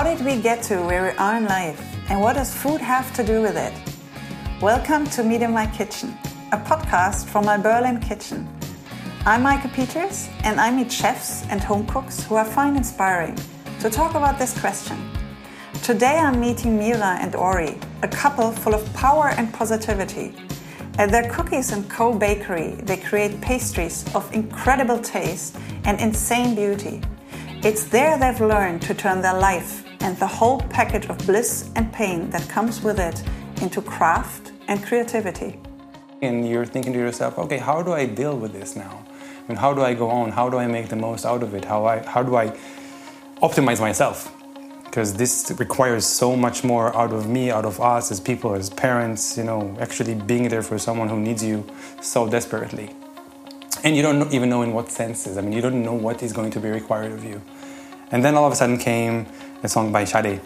How did we get to where we are in life? And what does food have to do with it? Welcome to Meet in My Kitchen, a podcast from my Berlin kitchen. I'm Maike Peters, and I meet chefs and home cooks who I find inspiring to talk about this question. Today I'm meeting Mira and Ori, a couple full of power and positivity. At their Cookies & Co bakery, they create pastries of incredible taste and insane beauty. It's there they've learned to turn their life and the whole package of bliss and pain that comes with it into craft and creativity. And you're thinking to yourself, okay, how do I deal with this now? I mean, how do I go on? How do I make the most out of it? How, I, how do I optimize myself? Because this requires so much more out of me, out of us as people, as parents, you know, actually being there for someone who needs you so desperately and you don't even know in what senses. I mean, you don't know what is going to be required of you. And then all of a sudden came a song by Sade.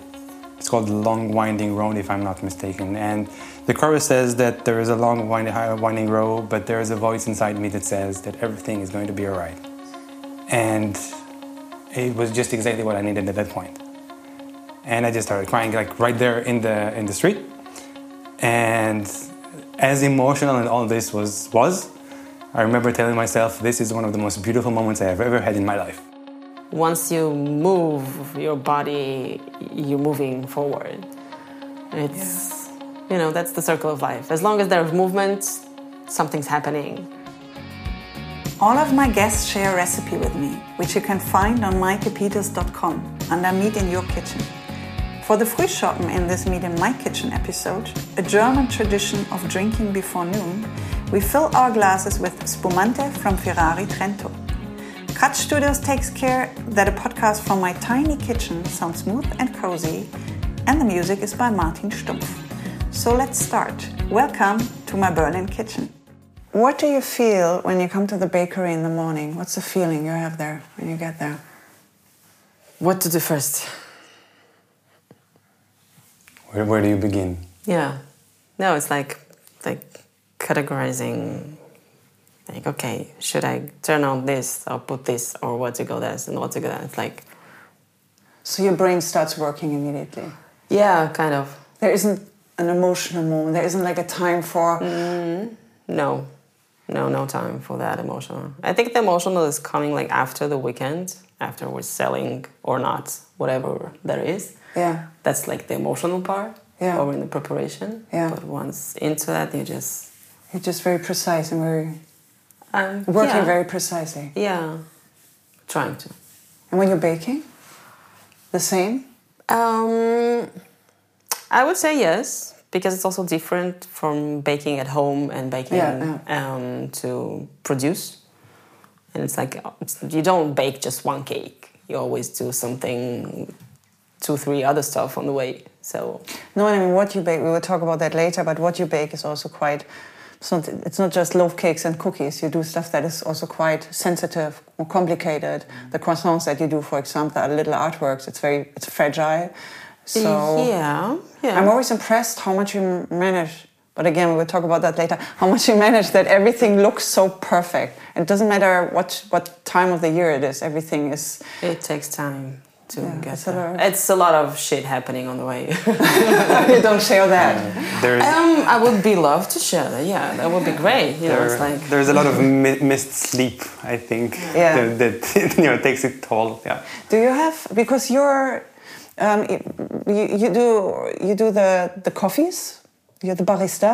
It's called "The Long Winding Road," if I'm not mistaken. And the chorus says that there is a long winding road, but there is a voice inside me that says that everything is going to be alright. And it was just exactly what I needed at that point. And I just started crying, like right there in the in the street. And as emotional and all this was was, I remember telling myself, this is one of the most beautiful moments I have ever had in my life. Once you move your body, you're moving forward. It's, yeah. you know, that's the circle of life. As long as there's movement, something's happening. All of my guests share a recipe with me, which you can find on maikepeters.com under Meet in Your Kitchen. For the Frühschoppen in this Meet in My Kitchen episode, a German tradition of drinking before noon, we fill our glasses with Spumante from Ferrari Trento. Cut Studios takes care that a podcast from my tiny kitchen sounds smooth and cozy, and the music is by Martin Stumpf. So let's start. Welcome to my Berlin kitchen. What do you feel when you come to the bakery in the morning? What's the feeling you have there when you get there? What to do first? Where, where do you begin? Yeah. No, it's like like categorizing like okay should i turn on this or put this or what to go this and what to go that it's like so your brain starts working immediately? Yeah kind of. There isn't an emotional moment. There isn't like a time for mm, no. No no time for that emotional. I think the emotional is coming like after the weekend after we're selling or not whatever there is. Yeah. That's like the emotional part yeah. or in the preparation. Yeah. But once into that you just you're just very precise and very um, working yeah. very precisely. Yeah, trying to. And when you're baking, the same. Um, I would say yes because it's also different from baking at home and baking yeah, yeah. Um, to produce. And it's like it's, you don't bake just one cake. You always do something, two, three other stuff on the way. So no, I mean what you bake. We will talk about that later. But what you bake is also quite it's not, it's not just loaf cakes and cookies. You do stuff that is also quite sensitive, or complicated. Mm. The croissants that you do, for example, are little artworks. It's very, it's fragile. So yeah, yeah. I'm always impressed how much you manage. But again, we will talk about that later. How much you manage that everything looks so perfect. It doesn't matter what what time of the year it is. Everything is. It takes time to Yeah, get it's a there. lot- It's a lot of shit happening on the way. you don't share that. There's, um, I would be love to share that. Yeah, that would be great. You know, it's like there's a lot of mi- missed sleep, I think, Yeah. that, that you know, takes its toll. Yeah. Do you have because you're um, you, you do you do the the coffees? You're the barista,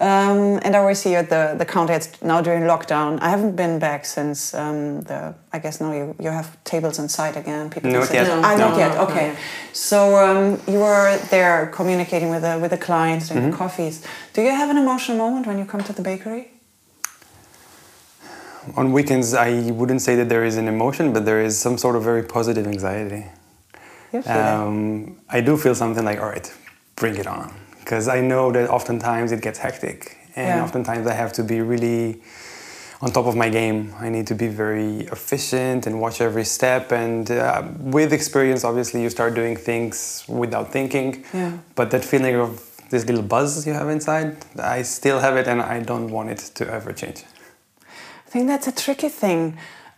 um, and I was here at the the counter. It's now during lockdown. I haven't been back since um, the. I guess now you, you have tables inside again. People Not sit- yet. Ah, not yet. Okay. no. So um, you were there communicating with the with the clients, doing Mm-hmm. the coffees. Do you have an emotional moment when you come to the bakery? On weekends, I wouldn't say that there is an emotion, but there is some sort of very positive anxiety. You feel it? Um, I do feel something like, all right, bring it on. Because I know that oftentimes it gets hectic. And Yeah. oftentimes I have to be really on top of my game. I need to be very efficient and watch every step. And uh, with experience, obviously, you start doing things without thinking. Yeah. But that feeling of this little buzz you have inside, I still have it and I don't want it to ever change. I think that's a tricky thing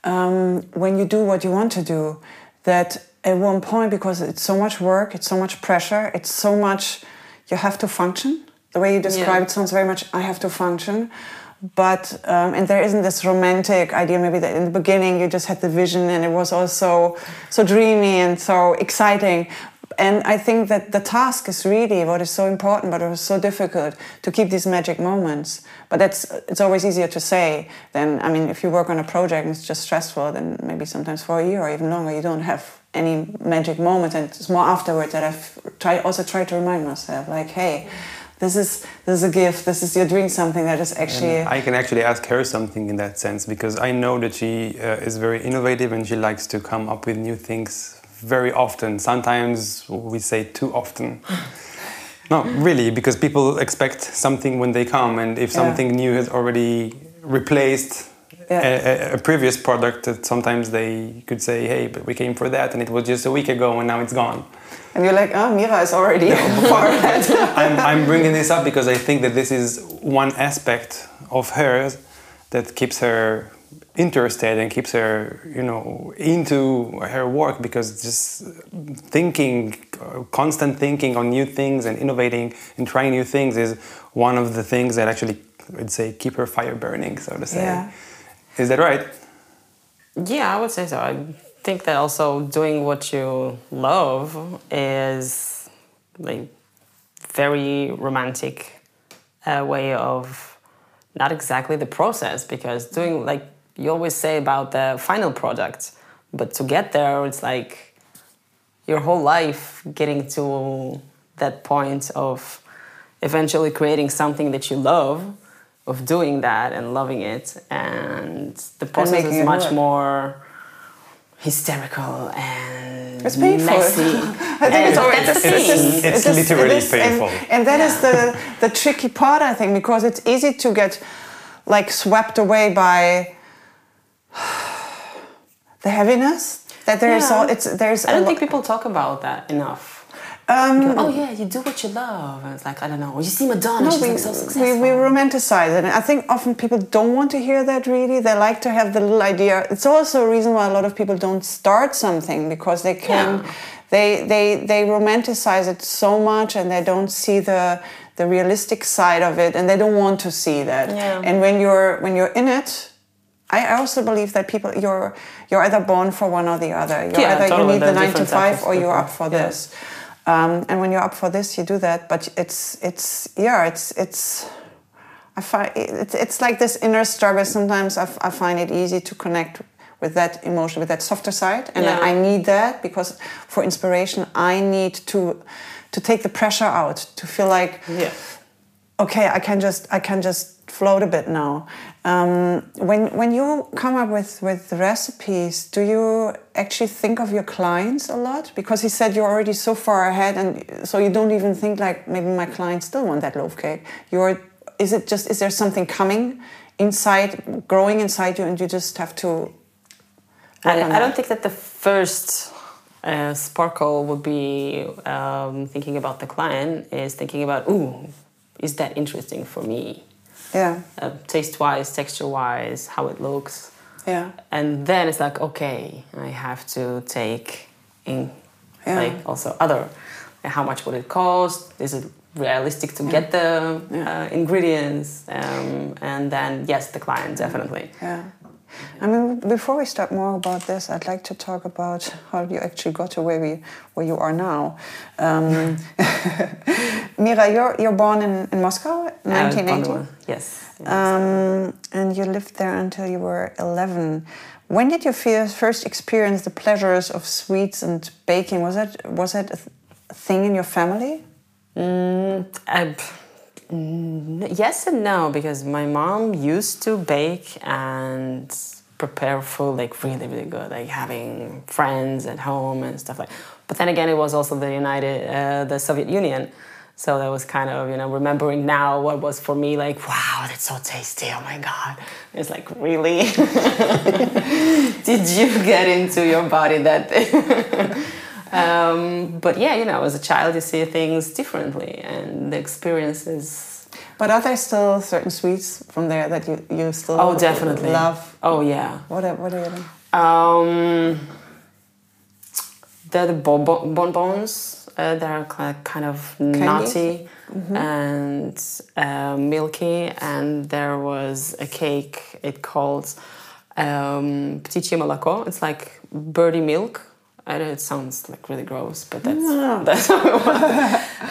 um, when you do what you want to do. That at one point because it's so much work, it's so much pressure, it's so much you have to function. The way you describe Yeah. it sounds very much I have to function. But um, and there isn't this romantic idea. Maybe that in the beginning you just had the vision and it was also so dreamy and so exciting. And I think that the task is really what is so important, but it was so difficult to keep these magic moments. But that's it's always easier to say than I mean, if you work on a project and it's just stressful, then maybe sometimes for a year or even longer you don't have any magic moments. And it's more afterwards that I've tried also tried to remind myself, like, hey, this is this is a gift. This is you're doing something that is actually I can actually ask her something in that sense because I know that she uh, is very innovative and she likes to come up with new things very often. Sometimes we say too often. no, really, because people expect something when they come, and if Yeah. something new has already replaced Yeah. a, a- previous product, that sometimes they could say, "Hey, but we came for that, and it was just a week ago, and now it's gone." and you're like, oh, Mira is already far ahead. I'm, I'm bringing this up because I think that this is one aspect of hers that keeps her interested and keeps her, you know, into her work because just thinking, constant thinking on new things and innovating and trying new things is one of the things that actually, I'd say, keep her fire burning, so to say. Yeah. Is that right? Yeah, I would say so. I think that also doing what you love is like very romantic uh, way of not exactly the process because doing like you always say about the final product, but to get there it's like your whole life getting to that point of eventually creating something that you love of doing that and loving it and the process making is it much work. more hysterical and It's painful. messy. I think it's always that's the it's, it's, It's literally it is, painful. And, and that is the the tricky part, I think, because it's easy to get like swept away by the heaviness that there is Yeah. all. It's there's. I don't lo- think people talk about that enough. Um, oh yeah, you do what you love, and it's like I don't know. You see Madonna, No, she's we, like so successful. we romanticize it. And I think often people don't want to hear that really. They like to have the little idea. It's also a reason why a lot of people don't start something because they can, Yeah. they, they, they romanticize it so much and they don't see the, the realistic side of it and they don't want to see that. Yeah. And when you're, when you're in it, I also believe that people you're you're either born for one or the other. You're Yeah, either totally. you need the nine to five or you're up for Yeah. this. Um, and when you're up for this, you do that. But it's it's yeah, it's it's. I find it's it's like this inner struggle. Sometimes I, f- I find it easy to connect with that emotion, with that softer side, and Yeah. I need that because for inspiration, I need to to take the pressure out, to feel like yeah. okay, I can just I can just float a bit now. Um, when when you come up with with recipes, do you actually think of your clients a lot? Because he said you're already so far ahead, and so you don't even think like maybe my clients still want that loaf cake. You're is it just is there something coming inside, growing inside you, and you just have to. I, I don't think that the first uh, sparkle would be um, thinking about the client is thinking about, ooh, is that interesting for me? Yeah, Uh, taste wise, texture wise, how it looks. yeah, And then it's like, okay, I have to take in Yeah. like also other. How much would it cost? Is it realistic to get the uh, ingredients? Um, and then, yes, the client, definitely. yeah. I mean, before we start more about this, I'd like to talk about how you actually got to where we, where you are now. Um, Mira, you're you're born in, in Moscow, Uh, 1980, Gondwana, yes. um, and you lived there until you were 11. When did you feel, first experience the pleasures of sweets and baking? Was that was that a, th- a thing in your family? Mm, I, yes and no, because my mom used to bake and prepare food like really, really good, like having friends at home and stuff like. But then again, it was also the United, uh, the Soviet Union, so that was kind of you know remembering now what was for me like wow that's so tasty oh my god it's like really did you get into your body that um, but yeah you know as a child you see things differently and the experiences But are there still certain sweets from there that you, you still oh definitely love? oh yeah What are, what are you? um, they're the bon- bonbons. Uh, they're kind of nutty and uh, milky. And there was a cake. It called um, moloko. It's like birdie milk. I know it sounds like really gross, but that's that's how it was.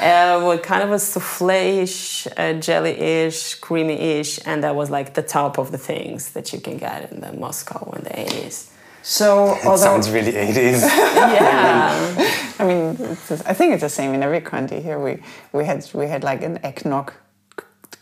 uh, with kind of a souffle-ish, uh, jelly-ish, creamy-ish, and that was like the top of the things that you can get in the Moscow in the 80s. So, It although sounds really 80s. Yeah. I mean, just- I think it's the same in every country. Here we we had we had like an eggnog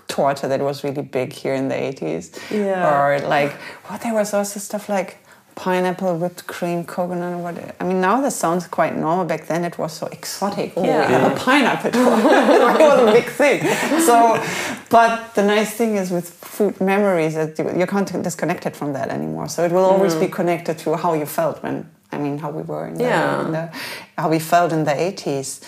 torta that was really big here in the eighties. Yeah. Or like what there was also stuff like pineapple, whipped cream, coconut. or What I mean, now this sounds quite normal. Back then, it was so exotic. Oh, Yeah. have a pineapple it was a big thing. So, but the nice thing is with food memories that you, you can't disconnect it from that anymore. So it will always be mm. connected to how you felt when. I mean, how we were in the, Yeah. in the how we felt in the 80s.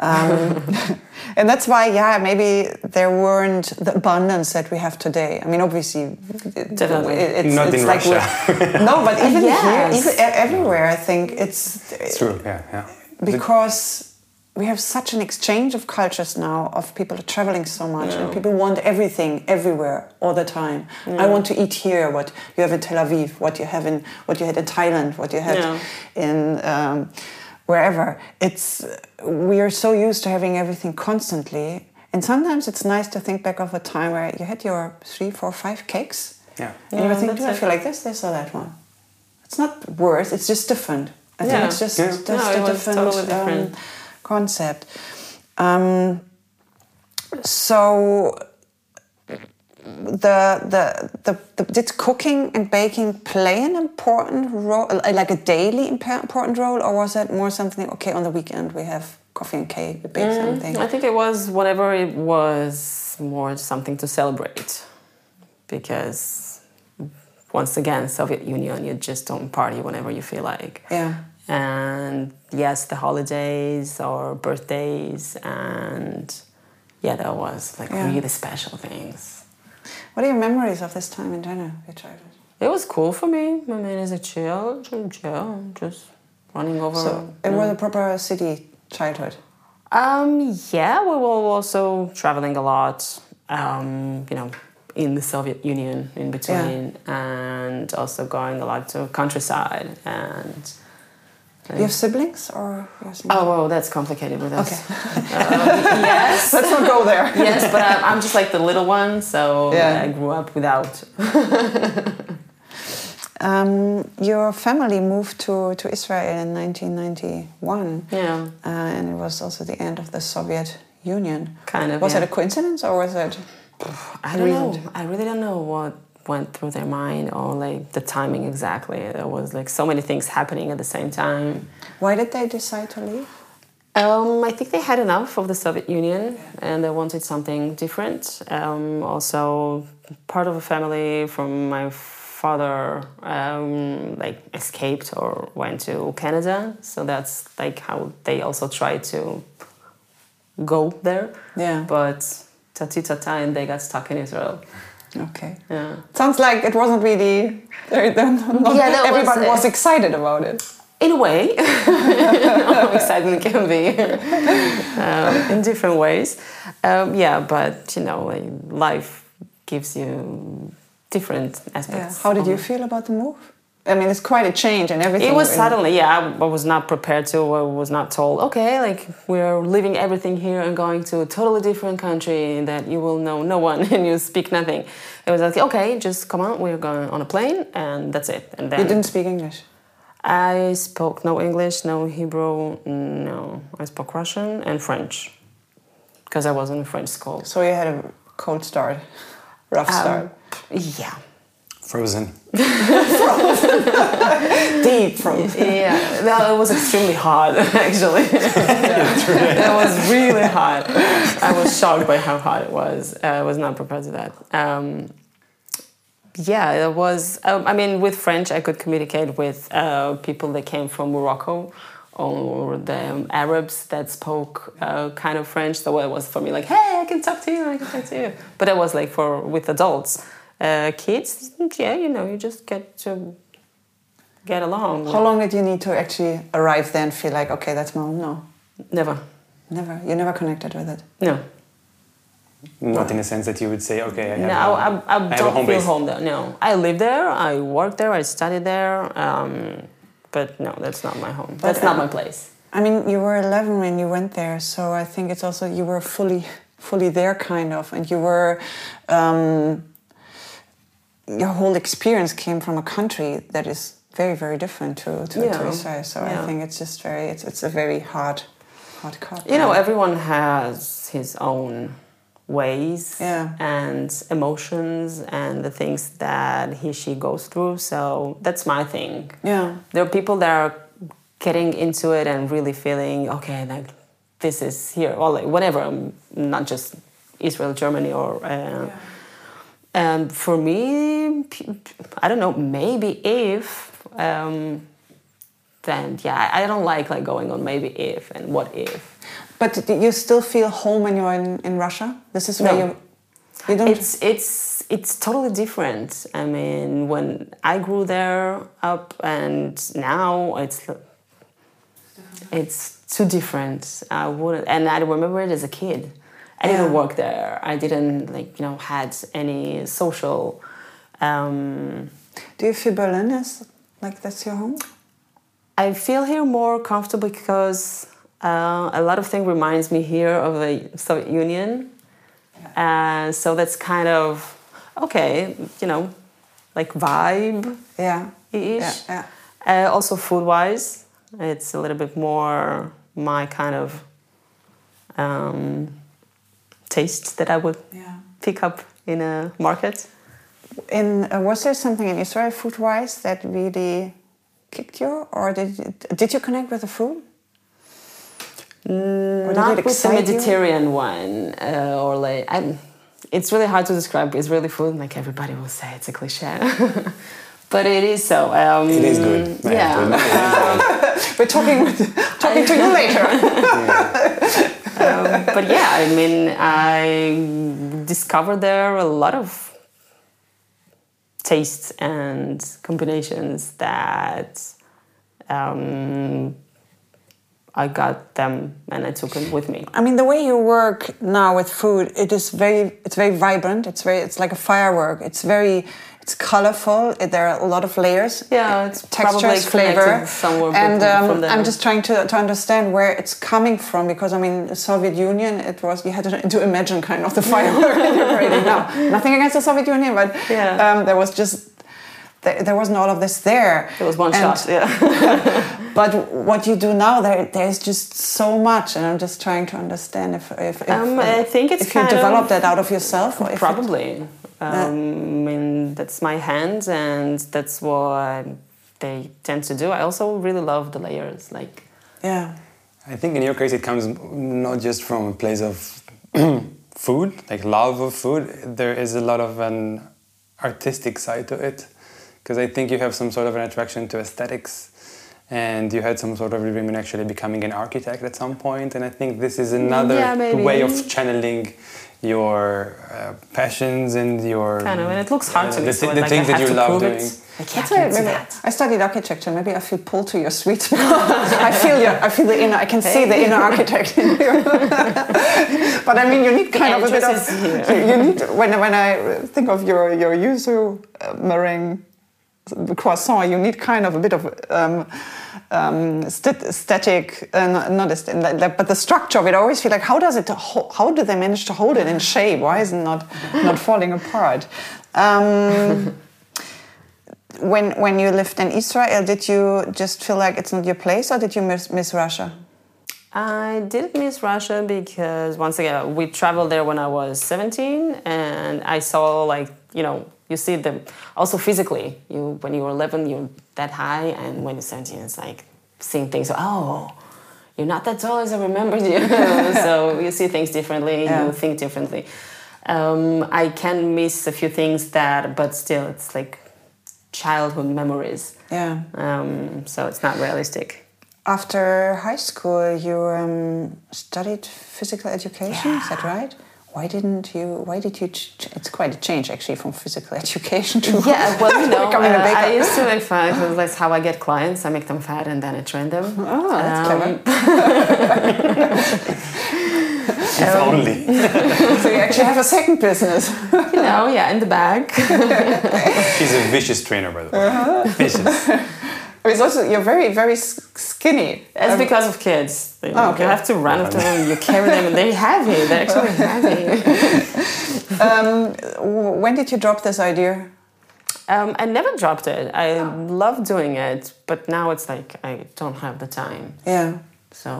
Um, and that's why, yeah, maybe there weren't the abundance that we have today. I mean, obviously, it- Definitely. it- it's, Not it's in like Russia. no, but even Yes. here, even everywhere, I think it's It's true, yeah, yeah. because we have such an exchange of cultures now of people traveling so much and people want everything everywhere all the time i want to eat here what you have in tel aviv what you have in what you had in thailand what you had Yeah. in um, wherever it's we are so used to having everything constantly and sometimes it's nice to think back of a time where you had your three four five cakes Yeah. and you were thinking, do I feel like this, this, or that one? It's not worse, it's just different. I think Yeah. it's just, Yeah. just No, it a was different, totally different. Um, concept. Um, so the, the, the, the did cooking and baking play an important role, uh, like a daily important role, or was it more something? Okay, on the weekend we have coffee and cake, we bake mm, something. I think it was whatever it was more something to celebrate because once again Soviet Union you just don't party whenever you feel like. Yeah. And yes, the holidays or birthdays and yeah, that was like Yeah. really special things. What are your memories of this time in general, your childhood? It was cool for me. I mean, as a child, yeah, just running over. So it was a proper city childhood. Um, yeah, we were also traveling a lot, um, you know, in the Soviet Union in between, and also going a lot to countryside. And You have siblings or? you have siblings? oh, well, that's complicated with us. Okay. yes, Let's not go there. yes, but I'm, I'm just like the little one, so Yeah. I grew up without. Um, your family moved to, to Israel in 1991, Yeah, uh, and it was also the end of the Soviet Union. kind of. Was yeah. it a coincidence or was it? I don't know. I really don't know what went through their mind or like the timing exactly. There was like so many things happening at the same time. Why did they decide to leave? Um, I think they had enough of the Soviet Union and they wanted something different. Um, also, part of a family from my father um, like escaped or went to Canada, so that's like how they also tried to go there. Yeah. But tati tata, and they got stuck in Israel. Okay. Yeah. Sounds like it wasn't really. Not Yeah, that was, was excited about it. In a way, how exciting can be um, in different ways. Um, yeah, but you know, life gives you different Yeah. aspects. How did you feel about the move? I mean, it's quite a change and everything. It was suddenly, yeah. I, I was not prepared to. I was not told, okay, like we're leaving everything here and going to a totally different country that you will know no one and you speak nothing. It was like, okay, just come on, we're going on a plane and that's it. And then You didn't speak English. I spoke no English, no Hebrew, no. I spoke Russian and French because I was in a French school. So you had a cold start, rough start. Um, yeah. Frozen. Deep frozen. Yeah, no, it was extremely hot actually. it was really hot. I was shocked by how hot it was. Uh, I was not prepared to that. Um, yeah, it was. Um, I mean, with French, I could communicate with uh, people that came from Morocco or the Arabs that spoke uh, kind of French. So it was for me like, hey, I can talk to you. I can talk to you. But it was like for with adults, uh, kids. Yeah, you know, you just get to get along. How long did you need to actually arrive there and feel like, okay, that's my home? No, Never. never. You never connected with it. No. Not in the sense that you would say, okay, I have, No, a, I, I, I have a don't home feel base. home there. No, I live there. I work there. I study there. Um, but no, that's not my home. That's not um, my place. I mean, you were 11 when you went there, so I think it's also you were fully, fully there, kind of, and you were. Um, your whole experience came from a country that is very, very different to to, to Israel. So Yeah. I think it's just very, it's, it's a very hard, hard cut. You know, everyone has his own ways Yeah. and emotions and the things that he she goes through. So that's my thing. Yeah. There are people that are getting into it and really feeling okay, like this is here, or like whatever, um, not just Israel, Germany, or. Uh, And for me, I don't know. Maybe if, um, then yeah, I I don't like like going on maybe if and what if. But you still feel home when you're in, in Russia? This is where No. you. You don't. It's it's it's totally different. I mean, when I grew there up and now it's it's too different. I wouldn't, and I remember it as a kid. I didn't work there. I didn't like you know had any social. Um, do you feel Berlin is like that's your home? I feel here more comfortable because uh, a lot of things reminds me here of the Soviet Union. Uh, so that's kind of okay, you know, like vibe Yeah. ish. Yeah. yeah. Uh, also food wise, it's a little bit more my kind of um, taste that I would Yeah. pick up in a market. In uh, was there something in Israel food wise that really kicked you, or did you, did you connect with the food? Not with the excite you? Mediterranean one, uh, or like I, it's really hard to describe Israeli food. Like everybody will say, it's a cliche, but it is so. Um, It is good. I have to admit, Yeah, it is good. We're talking talking to you later. um, but yeah, I mean, I discovered there a lot of tastes and combinations that um, I got them and I took them with me. I mean, the way you work now with food, it is very, it's very vibrant. It's very, it's like a firework. It's very, it's colorful. It, there are a lot of layers. Yeah, it's probably textures, flavor, somewhere and um. I'm just trying to, to understand where it's coming from because I mean, the Soviet Union, it was you had to, to imagine kind of the firework you're now. Nothing against the Soviet Union, but Yeah. um, there was just there, there wasn't all of this there. It was one And- shot, yeah. But what you do now, there, there's just so much, and I'm just trying to understand if if, if, Um, I think it's if you of- that out of yourself, or if it- Probably. Um, I mean, that's my hand, and that's what they tend to do. I also really love the layers. Like, yeah, I think in your case it comes not just from a place of food, like love of food. There is a lot of an artistic side to it, because I think you have some sort of an attraction to aesthetics, and you had some sort of dream in actually becoming an architect at some point. And I think this is another Yeah, way of channeling your uh, passions and your kind of, and it looks hard uh, to me. the, so thi- it's the like things that you love doing. It. Like, yeah, I can't do that. I studied architecture. Maybe I feel pulled to your suite. I feel you. I feel the inner. I can see the inner architect in you. but I mean, you need kind of a bit of. here. You need when when I think of your your yuzu uh, meringue croissant, you need kind of a bit of. Um, um, st- static, uh, not, not st- like but the structure of it. I always feel like, how does it? Ho- how do they manage to hold it in shape? Why is it not not falling apart? Um, when when you lived in Israel, did you just feel like it's not your place, or did you miss, miss Russia? I didn't miss Russia because once again we traveled there when I was 17 and I saw like you know you see them also physically you when you were 11 you're that high and when you're 17 it's like seeing things oh you're not that tall as I remembered you so you see things differently Yeah. you think differently um, I can miss a few things that but still it's like childhood memories Yeah. um, so it's not realistic After high school, you um, studied physical education. Is that right? Why didn't you? Why did you? Ch- it's quite a change actually from physical education to Yeah, well, you know, becoming a uh, baker. I used to make fun because that's how I get clients. I make them fat and then I train them. Oh, that's Um, If only. so you actually have a second business. You know, yeah, in the back. She's a vicious trainer, by the way. Vicious. It's also you're very very skinny. It's Um, because of kids. You, Oh, okay. you have to run after them. You carry them, and they're heavy. They're actually heavy. um, when did you drop this idea? Um, I never dropped it. I love doing it, but now it's like I don't have the time. Yeah. So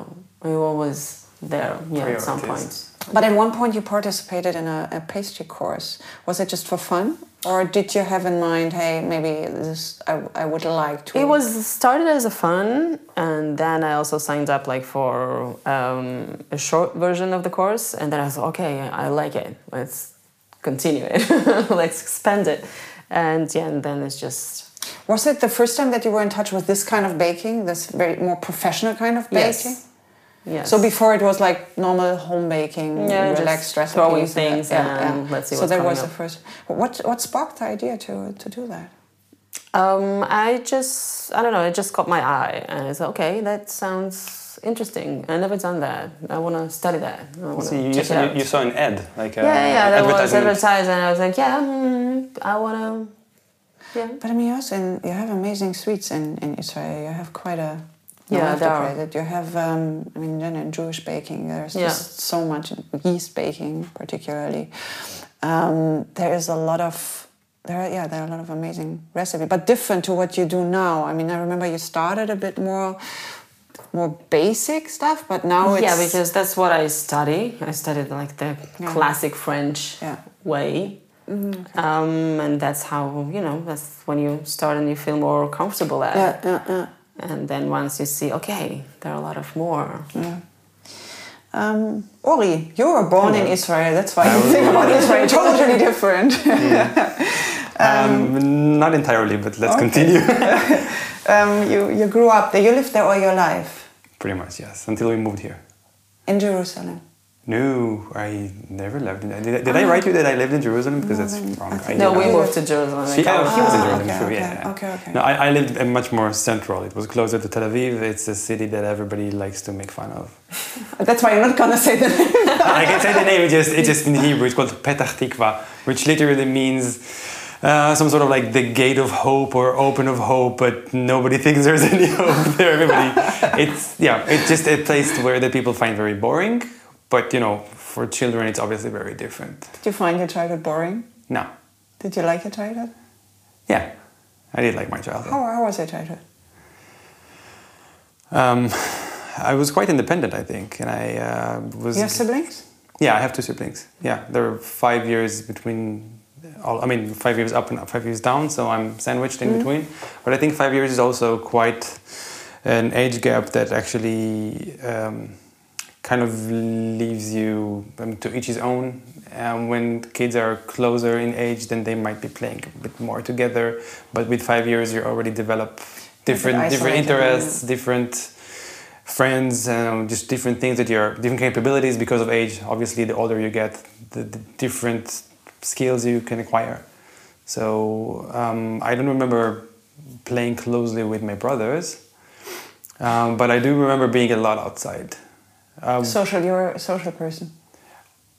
we always there. Yeah, at some point. But at one point you participated in a, a pastry course. Was it just for fun? Or did you have in mind, hey, maybe this I, I would like to? It was started as a fun, and then I also signed up like for um, a short version of the course, and then I was okay, I like it. Let's continue it. Let's expand it, and yeah, and then it's just Was it the first time that you were in touch with this kind of baking, this very more professional kind of baking? yes, yes. So before it was like normal home baking, Yeah, just relaxed recipes, throwing and that- things and let's see So that coming was the first. What what sparked the idea to to do that? Um, I just, I don't know, it just caught my eye. And I said, okay, that sounds interesting. I never done that. I want to study that. So you, you, saw, you saw an ad, like a yeah, yeah, that was advertisement. advertised, and I was like, yeah, mm, I want to, yeah. But I mean, also in, you have amazing sweets in, in Israel. You have quite a Yeah, are. credit. You have, um, I mean, then in Jewish baking, there's Yeah. just so much yeast baking, particularly. Um, there is a lot of there, are, yeah, there are a lot of amazing recipes, but different to what you do now. I mean, I remember you started a bit more, more basic stuff, but now it's yeah, because that's what I study. I studied like the Yeah. classic French Yeah. way. Um, and that's how, you know, that's when you start and you feel more comfortable at yeah, it. yeah, yeah. And then once you see, okay, there are a lot of more. Um, Ori, you were born in Israel. That's why I you think about Israel totally different. Um, not entirely, but let's Okay. continue. um, you, you grew up there. You lived there all your life Pretty much, yes, until we moved here. in Jerusalem. No, I never lived in. Did, I- did I write you that I lived in Jerusalem? Because that's wrong. I No, we not. moved to Jerusalem. She, oh, he was in Jerusalem, okay, true, okay, yeah. okay, okay. No, I, I lived much more central. It was closer to Tel Aviv. It's a city that everybody likes to make fun of. That's why I'm not gonna say the name. I can say the name. It just, it just in Hebrew. It's called Petach Tikva, which literally means uh, some sort of like the gate of hope or open of hope. But nobody thinks there's any hope there. Everybody, it's yeah, it's just a place where the people find very boring. But you know, for children, it's obviously very different. Did you find your childhood boring? No, Did you like your childhood? yeah, I did like my childhood. How, how was your childhood? Um, I was quite independent, I think, and I uh, was. You have siblings? Yeah, I have two siblings. Yeah, there are five years between. All, I mean, five years up and five years down, so I'm sandwiched in between. But I think five years is also quite an age gap that actually um, kind of leaves you um, to each his own. Um, when kids are closer in age, then they might be playing a bit more together. But with five years, you already develop different different interests, different friends, um, just different things that you're different capabilities because of age. Obviously, the older you get, the, the different skills you can acquire. So um, I don't remember playing closely with my brothers, um, but I do remember being a lot outside. Um, Social, you're a social person.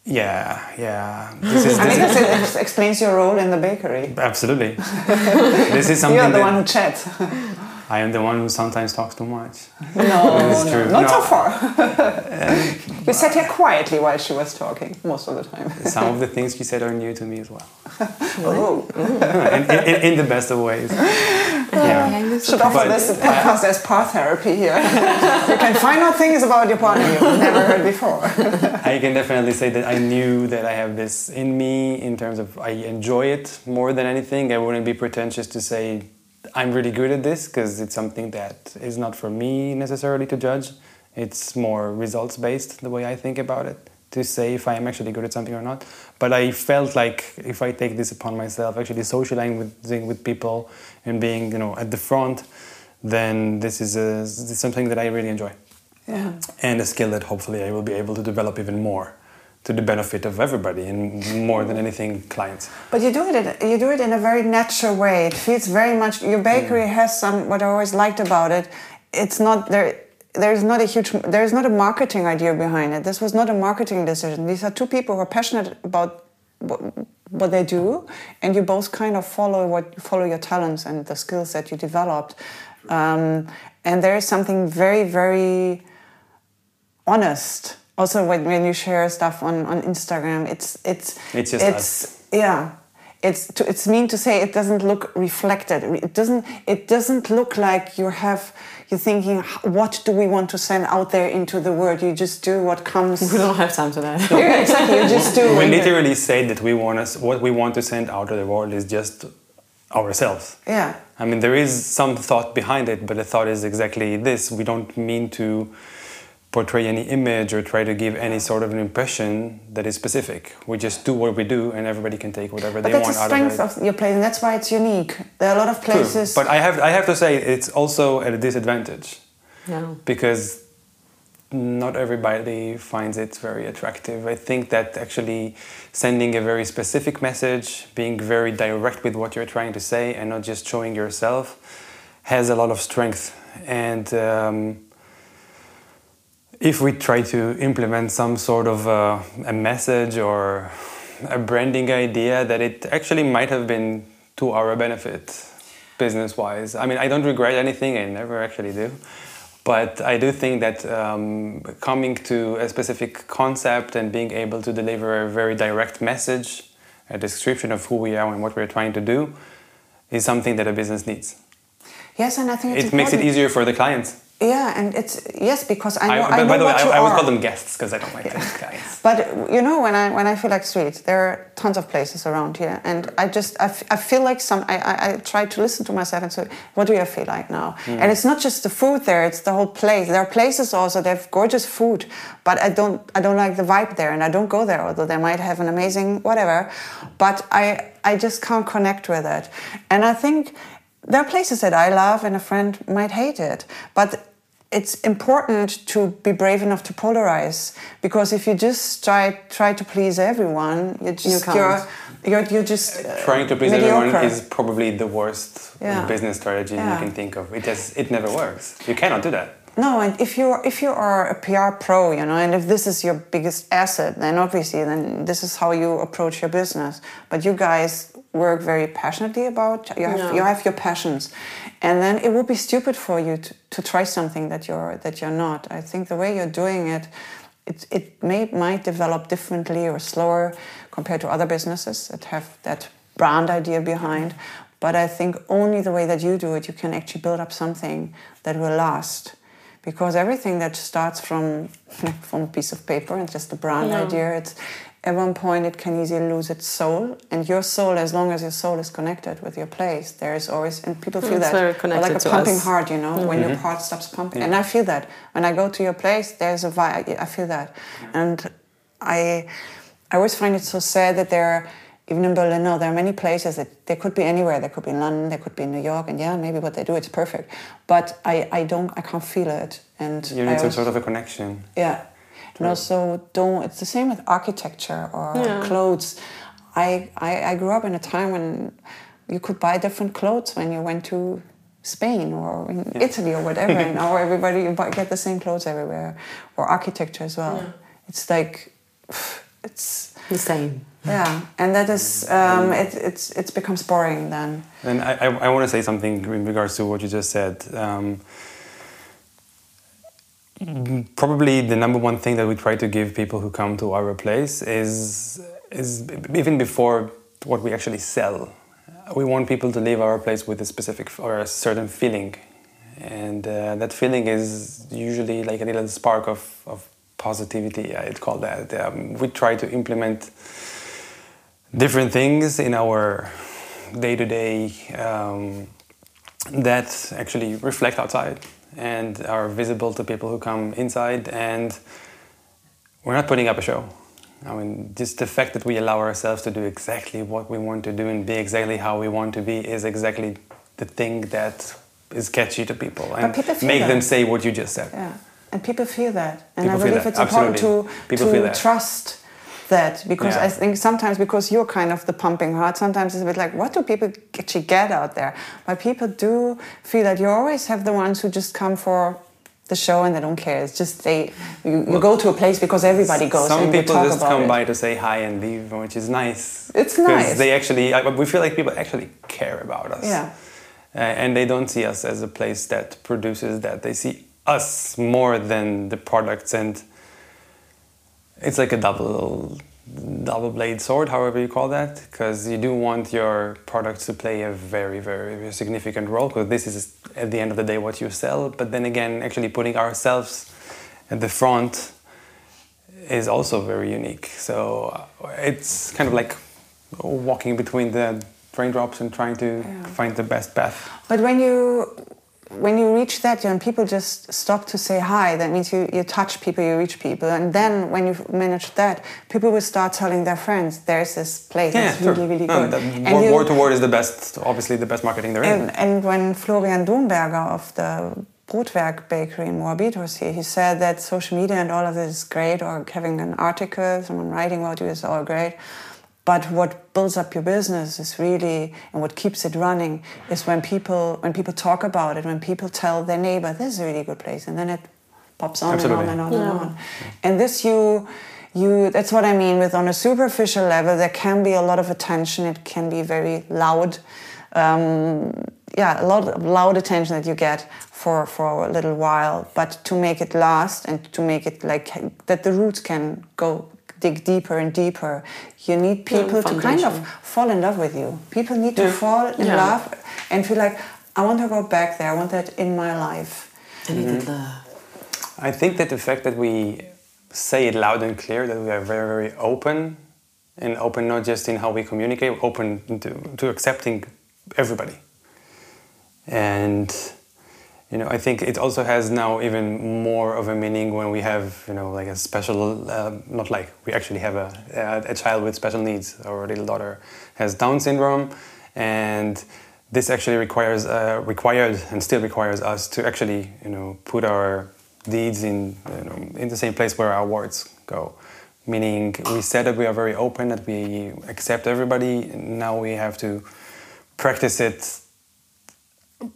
yeah, yeah. This is, I mean, this ex- explains your role in the bakery. absolutely. this is something You're the that one who chats. I am the one who sometimes talks too much. No, This is no, true. not No. so far. you sat here quietly while she was talking most of the time. Some of the things she said are new to me as well, Oh, in, in, in the best of ways. Yeah. should offer But- this podcast as part therapy here. you can find out things about your partner you've never heard before. I can definitely say that I knew that I have this in me in terms of I enjoy it more than anything. I wouldn't be pretentious to say I'm really good at this because it's something that is not for me necessarily to judge. It's more results based the way I think about it to say if I am actually good at something or not. But I felt like if I take this upon myself, actually socializing with, with people and being you know at the front, then this is, a, this is something that I really enjoy Yeah. and a skill that hopefully I will be able to develop even more to the benefit of everybody and more than anything clients But you do it. In, you do it in a very natural way. It feels very much. Your bakery has some. What I always liked about it, it's not there. There's not a huge. There's not a marketing idea behind it. This was not a marketing decision. These are two people who are passionate about what, what they do, and you both kind of follow what you follow your talents and the skills that you developed. Um, and there is something very, very honest. Also, when, when you share stuff on, on Instagram, it's it's It's just us. yeah. It's to, it's mean to say it doesn't look reflected. It doesn't it doesn't look like you have you're thinking what do we want to send out there into the world. You just do what comes. We don't have time for that. yeah, exactly. You just do. we literally say that we want us what we want to send out to the world is just ourselves Yeah. I mean, there is some thought behind it, but the thought is exactly this. We don't mean to portray any image or try to give any sort of an impression that is specific. We just do what we do, and everybody can take whatever But they that's want the out strength of it. of your place, and that's why it's unique. There are a lot of True. places. But I have, I have to say, it's also at a disadvantage No. because not everybody finds it very attractive. I think that actually sending a very specific message, being very direct with what you're trying to say, and not just showing yourself, has a lot of strength. And um, if we try to implement some sort of uh, a message or a branding idea, that it actually might have been to our benefit business wise. I mean, I don't regret anything, I never actually do. But I do think that um, coming to a specific concept and being able to deliver a very direct message, a description of who we are and what we're trying to do, is something that a business needs. yes, and I think it's It makes it easier for the clients. Yeah, and it's yes because I know. I, I, by, know by the way, I, I always are. call them guests because I don't like them clients. But you know, when I when I feel like street, there are tons of places around here, and I just I, f- I feel like some. I, I, I try to listen to myself and say, what do I feel like now? Hmm. And it's not just the food there; it's the whole place. There are places also that have gorgeous food, but I don't I don't like the vibe there, and I don't go there. Although they might have an amazing whatever, but I I just can't connect with it, and I think there are places that I love, and a friend might hate it, but it's important to be brave enough to polarize because if you just try try to please everyone, you just can't. you're, you're you're just uh, Trying to please mediocre. everyone is probably the worst Yeah. business strategy Yeah. you can think of. It just it never works. You cannot do that. No, and if you're if you are a PR pro, you know, and if this is your biggest asset, then obviously then this is how you approach your business. But you guys work very passionately about you have No. you have your passions, and then it would be stupid for you to, to try something that you're that you're not. I think the way you're doing it, it it may might develop differently or slower compared to other businesses that have that brand idea behind. But I think only the way that you do it, you can actually build up something that will last because everything that starts from from a piece of paper and just a brand Yeah. idea it's at one point it can easily lose its soul. And your soul as long as your soul is connected with your place there is always and people feel mm, It's that very connected like a to pumping us. heart you know when your mm-hmm. heart stops pumping. And i feel that. When i go to your place there's a vibe i feel that. And i i always find it so sad that there are even in Berlin, no, there are many places that they could be anywhere. They could be in London, they could be in New York, and yeah, maybe what they do it's perfect. But I, I don't, I can't feel it, and You I need some always- sort of a connection. yeah. And also, don't. It's the same with architecture or Yeah. clothes. I, I I grew up in a time when you could buy different clothes when you went to Spain or in Italy or whatever, and now everybody you buy, get the same clothes everywhere, or architecture as well. Yeah. It's like, it's The same. Yeah, and that is um, it, it's it becomes boring then. And I, I, I want to say something in regards to what you just said. Um, probably the number one thing that we try to give people who come to our place is is even before what we actually sell. We want people to leave our place with a specific or a certain feeling, and uh, that feeling is usually like a little spark of, of positivity. I'd call that. Um, we try to implement different things in our day to day that actually reflect outside and are visible to people who come inside. And we're not putting up a show. I mean, just the fact that we allow ourselves to do exactly what we want to do and be exactly how we want to be is exactly the thing that is catchy to people and people make them say what you just said. Yeah, and people feel that, and People I believe that, it's important to People to trust that because Yeah. I think sometimes because you're kind of the pumping heart, sometimes it's a bit like, what do people actually get out there? But people do feel that you always have the ones who just come for the show and they don't care. It's just they you, you go to a place because everybody goes. Some people just come it. by to say hi and leave, which is nice. It's nice. They actually, we feel like people actually care about us. Yeah. Uh, and they don't see us as a place that produces that. They see us more than the products, and it's like a double double blade sword, however you call that, because you do want your products to play a very very significant role. Because this is at the end of the day what you sell. But then again, actually putting ourselves at the front is also very unique. So uh, it's kind of like walking between the raindrops and trying to find the best path. But when you when you reach that, and people just stop to say hi, that means you, you touch people, you reach people, and then when you manage that, people will start telling their friends, "There's this place Yeah, that's sure. really really No, good." And word, you- word to word is the best, obviously the best marketing there is. And, and when Florian Domberger of the Brotwerk Bakery in Moabit was here, he said that social media and all of this is great, or having an article, someone writing about you is all great. But what builds up your business is really, and what keeps it running, is when people when people talk about it, when people tell their neighbor, "This is a really good place," and then it pops on Absolutely. and on and on and on. And this you you that's what I mean with on a superficial level there can be a lot of attention it can be very loud um, yeah a lot of loud attention that you get for for a little while but to make it last and to make it like that the roots can go dig deeper and deeper. You need people to kind of fall in love with you. People need to fall in Yeah. love and feel like I want to go back there. I want that in my life. I needed mm-hmm. the I think that the fact that we say it loud and clear, that we are very, very open, and open not just in how we communicate, open to, to accepting everybody. And you know, I think it also has now even more of a meaning when we have, you know, like a special, uh, not like we actually have a, a, child with special needs. Our little daughter has Down syndrome, and this actually requires, uh, required, and still requires us to actually, you know, put our deeds in, you know, in the same place where our words go. Meaning, we said that we are very open, that we accept everybody. Now we have to practice it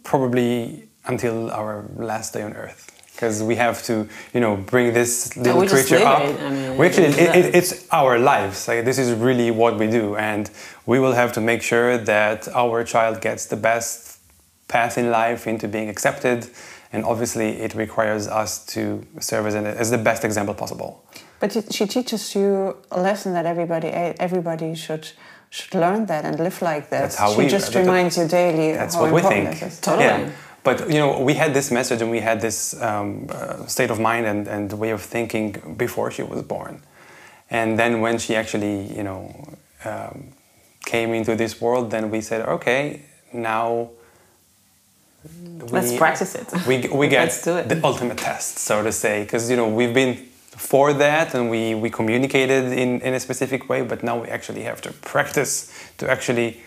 probably until our last day on earth because we have to you know bring this little we creature live up it. I mean, we actually it's it, it, it's our lives like this is really what we do and we will have to make sure that our child gets the best path in life into being accepted and obviously it requires us to serve as, an, as the best example possible But it- she teaches you a lesson that everybody everybody should should learn that and live like that. That's how she we- just that- reminds you daily That's how what we important think. Totally. Yeah. But you know, we had this message and we had this um, uh, state of mind and, and way of thinking before she was born, and then when she actually, you know, um, came into this world, then we said, okay, now. We, Let's practice it. We, we get Let's do it. the ultimate test, so to say, because you know we've been for that and we, we communicated in, in a specific way, but now we actually have to practice to actually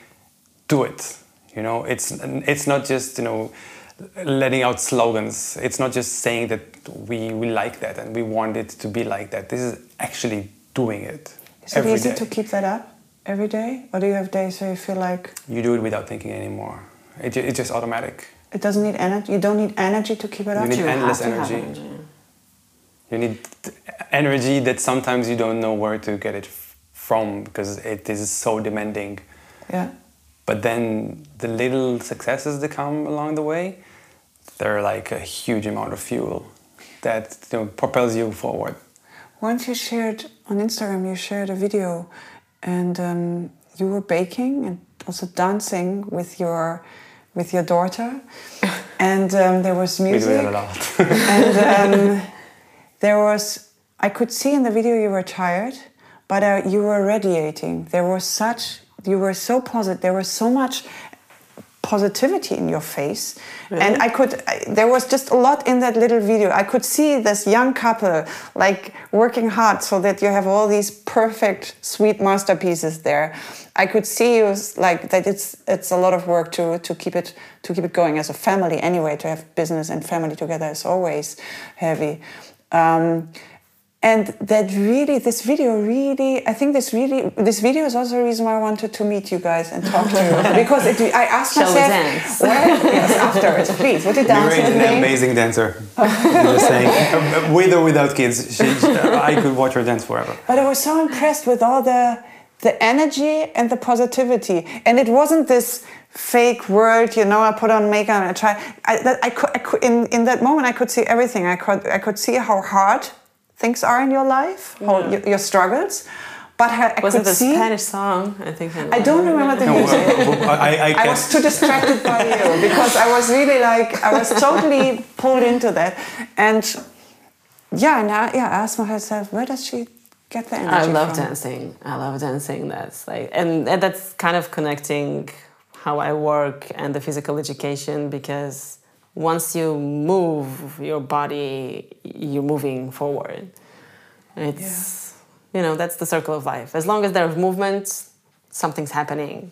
do it. You know, it's it's not just you know letting out slogans. It's not just saying that we, we like that and we want it to be like that. This is actually doing it. Is it every easy day. to keep that up every day, or do you have days where you feel like You do it without thinking anymore. It, it's just automatic. it doesn't need energy? You don't need energy to keep it up. You need You endless to have energy. You need energy that sometimes you don't know where to get it from because it is so demanding. Yeah. But then the little successes that come along the way, they're like a huge amount of fuel that you know, propels you forward. Once you shared on Instagram, you shared a video, and um, you were baking and also dancing with your with your daughter, and um, there was music. We do that a lot. and um, there was i could see in the video you were tired but uh, you were radiating there was such you were so positive there was so much positivity in your face. And i could I, there was just a lot in that little video. I could see this young couple like working hard so that you have all these perfect sweet masterpieces there. I could see you like that it's it's a lot of work to to keep it to keep it going as a family anyway to have business and family together is always heavy. Um, and that really this video really i think this really this video is also the reason why i wanted to meet you guys and talk to you because it, i asked Shall we myself dance? well, yes afterwards please would you dance You're an me amazing dancer. I'm just saying, with or without kids, she, I could watch her dance forever. but i was so impressed with all the the energy and the positivity and it wasn't this fake world you know i put on makeup and i try i, that, I, could, I could in, in that moment i could see everything i could i could see how hard things are in your life how your, your struggles but I, I Wasn't could the see Spanish song? I think. I don't remember the No, music. well, well, I, I, I was too distracted by you because I was really like I was totally pulled into that, and yeah, and I, yeah, I asked myself, where does she get the energy I love from? dancing. I love dancing. That's like, and, and that's kind of connecting how I work and the physical education because once you move your body, you're moving forward. It's, you know, that's the circle of life. As long as there's movement, something's happening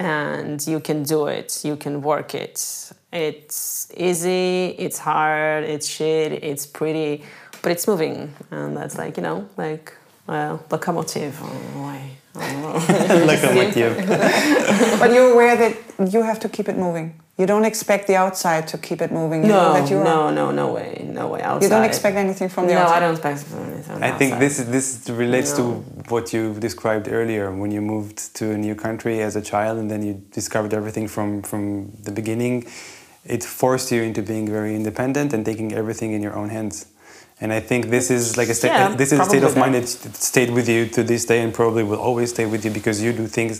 and you can do it, you can work it. It's easy, it's hard, it's shit, it's pretty, but it's moving. And that's like, you know, like, well, locomotive. Oh, why? I. Oh. Locomotive. But you're aware that you have to keep it moving. You don't expect the outside to keep it moving. You know No, that you are- no, no, no way, no way outside. You don't expect anything from the no, outside. No, I don't expect anything. from the I think outside. this is this relates No. to what you described earlier when you moved to a new country as a child and then you discovered everything from from the beginning. It forced you into being very independent and taking everything in your own hands. And I think this is like a state. Yeah, this is a state of mind that stayed with you to this day and probably will always stay with you because you do things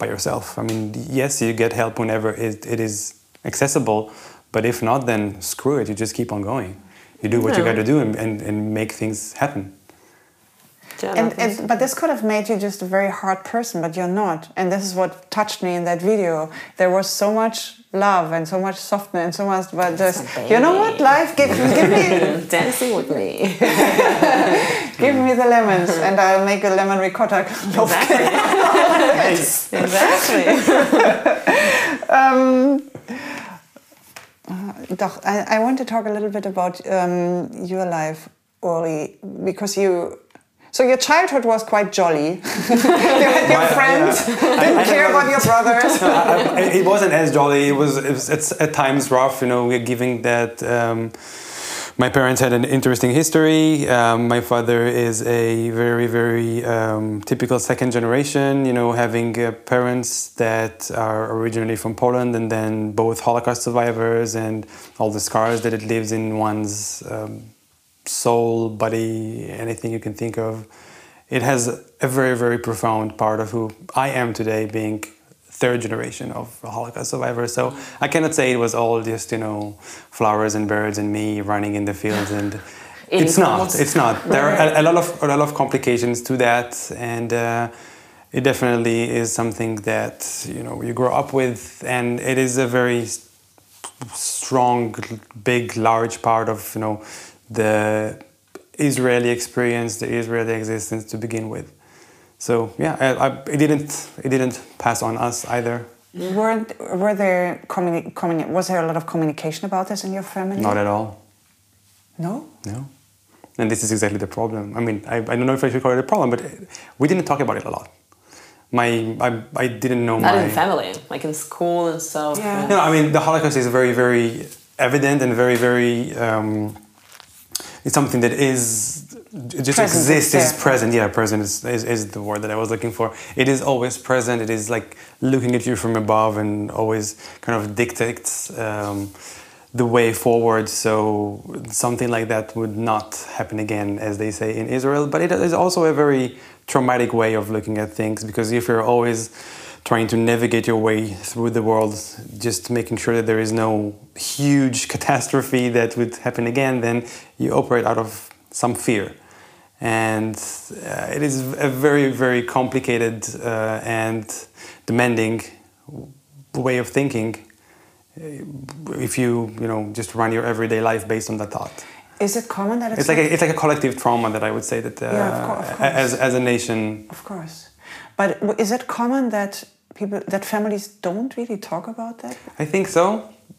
by yourself. I mean, yes, you get help whenever it, it is accessible, but if not, then screw it. You just keep on going. You do what you got to do and, and, and make things happen. And, and but this could have made you just a very hard person, but you're not. And this is what touched me in that video. There was so much love and so much softness and so much, but just you know what, life give give me dancing with me. give me the lemons and I'll make a lemon ricotta. Exactly. exactly. um, uh, doch, I, I want to talk a little bit about um, your life, Ori, because you. So your childhood was quite jolly. you had your friends, yeah. didn't I- I care about your brothers. I- it wasn't as jolly. It was, it was it's at times rough, you know, we're giving that. Um, my parents had an interesting history. Um, my father is a very, very um, typical second generation, you know, having uh, parents that are originally from Poland and then both Holocaust survivors and all the scars that it leaves in one's um, soul, body, anything you can think of. It has a very, very profound part of who I am today, being third generation of Holocaust survivor. So I cannot say it was all just you know flowers and birds and me running in the fields and. Eating It's not. It's not. There are a, a lot of a lot of complications to that, and uh, it definitely is something that you know you grow up with, and it is a very strong, big, large part of you know the Israeli experience, the Israeli existence to begin with. So yeah, I, I, it didn't it didn't pass on us either. Were were there communi- communi- was there a lot of communication about this in your family? Not at all. No. No. And this is exactly the problem. I mean, I, I don't know if I should call it a problem, but we didn't talk about it a lot. My I, I didn't know Not my. in family, like in school and stuff. Yeah. No, I mean the Holocaust is very, very evident and very, very. Um, it's something that is just Present, exists. it's Is present. Yeah, present is, is is the word that I was looking for. It is always present. It is like looking at you from above and always kind of dictates um, the way forward. So something like that would not happen again, as they say in Israel. But it is also a very traumatic way of looking at things because if you're always trying to navigate your way through the world, just making sure that there is no huge catastrophe that would happen again, then you operate out of some fear. And uh, it is a very, very complicated uh, and demanding way of thinking uh, if you, you know, just run your everyday life based on that thought. Is it common that it's, It's like a, it's like a collective trauma that I would say that uh, Yeah, of of course. as as a nation Of course. But is it common that people that families don't really talk about that? I think so,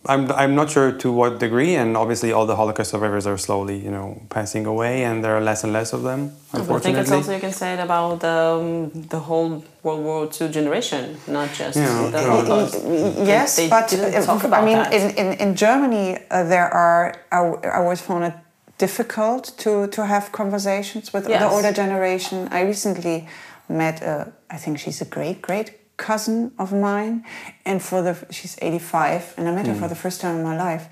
I'm, I'm not sure to what degree, and obviously all the Holocaust survivors are slowly, you know, passing away, and there are less and less of them. Unfortunately, I think it's also you can say it about um, the whole World War II generation, not just Yeah, the. Holocaust. yes, They but didn't uh, talk I mean, that. in, in, in Germany, uh, there are, I, I always found it difficult to, to have conversations with Yes. the older generation. I recently met, uh, I think she's a great, great cousin of mine, and for the, she's 85, and I met her for the first time in my life.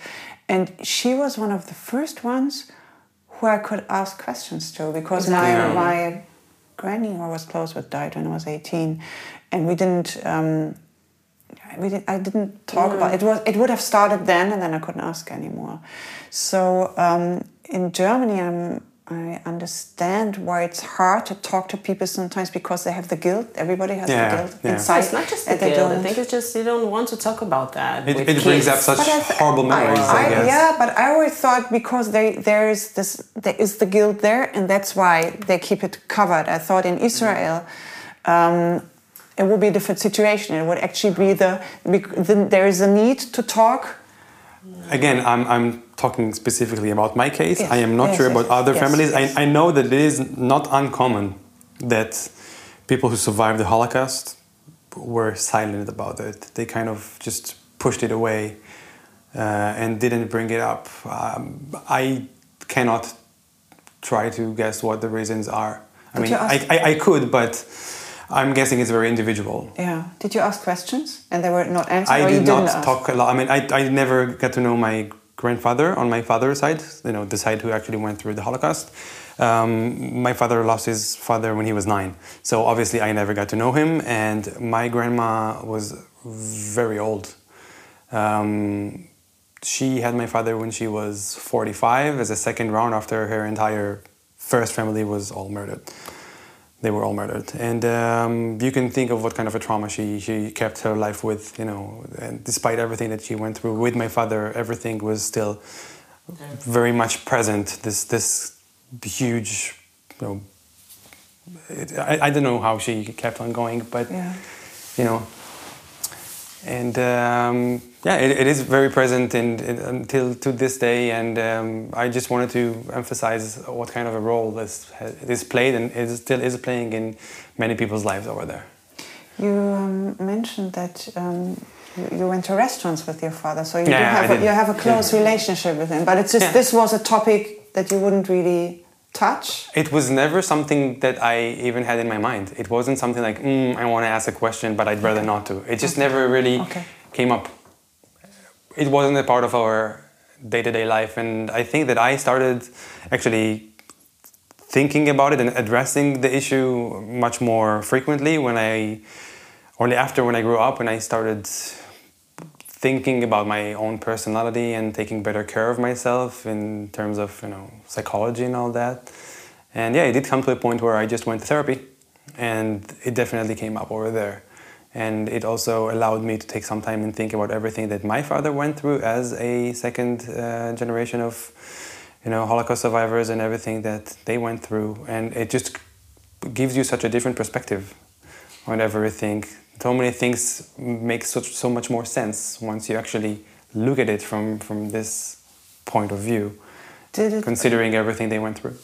And she was one of the first ones who I could ask questions to because Exactly. my, my granny who I was close with died when I was 18, and we didn't. Um, we didn't, I didn't talk about it. Was it would have started then, and then I couldn't ask anymore. So um, in Germany, I'm, I understand why it's hard to talk to people sometimes because they have the guilt. Everybody has Yeah, the guilt yeah. inside. it's not just the they guilt. I don't- think it's just you don't want to talk about that. it, it brings up such But I th- horrible memories. I, I- guess. Yeah, but I always thought because they, there is this, there is the guilt there, and that's why they keep it covered. I thought in Israel, um, it would be a different situation. It would actually be the, the there is a need to talk. Again, I'm, I'm talking specifically about my case. Yes, I am not yes, sure yes, about other families. I, I know that it is not uncommon that people who survived the Holocaust were silent about it. They kind of just pushed it away uh, and didn't bring it up. Um, I cannot try to guess what the reasons are. I Did mean, I, I, I could, but I'm guessing it's very individual. Yeah. Did you ask questions and they were not answered? I did not ask? talk a lot. I mean, I, I never got to know my grandfather on my father's side, you know, the side who actually went through the Holocaust. Um, my father lost his father when he was nine. So obviously, I never got to know him. And my grandma was very old. Um, she had my father when she was 45 as a second round after her entire first family was all murdered they were all murdered. And um, you can think of what kind of a trauma she, she kept her life with, you know, and despite everything that she went through with my father, everything was still very much present. This, this huge, you know, it, I, I don't know how she kept on going, but, Yeah. you know, and um, yeah, it, it is very present in, in, until to this day. And um, I just wanted to emphasize what kind of a role this this played and it still is playing in many people's lives over there. You um, mentioned that um, you, went to restaurants with your father, so you, Yeah, have a, you have a close relationship with him. But it's just Yeah. this was a topic that you wouldn't really touch. It was never something that I even had in my mind. It wasn't something like mm, I want to ask a question, but I'd rather not to. It just never really Okay. came up. It wasn't a part of our day-to-day life, and I think that I started actually thinking about it and addressing the issue much more frequently when I, only after when I grew up, when I started thinking about my own personality and taking better care of myself in terms of you know psychology and all that. And yeah, it did come to a point where I just went to therapy, and it definitely came up over there. And it also allowed me to take some time and think about everything that my father went through as a second uh, generation of, you know, Holocaust survivors and everything that they went through. And it just gives you such a different perspective on everything. So many things make such, so much more sense once you actually look at it from, from this point of view, Did it considering everything they went through.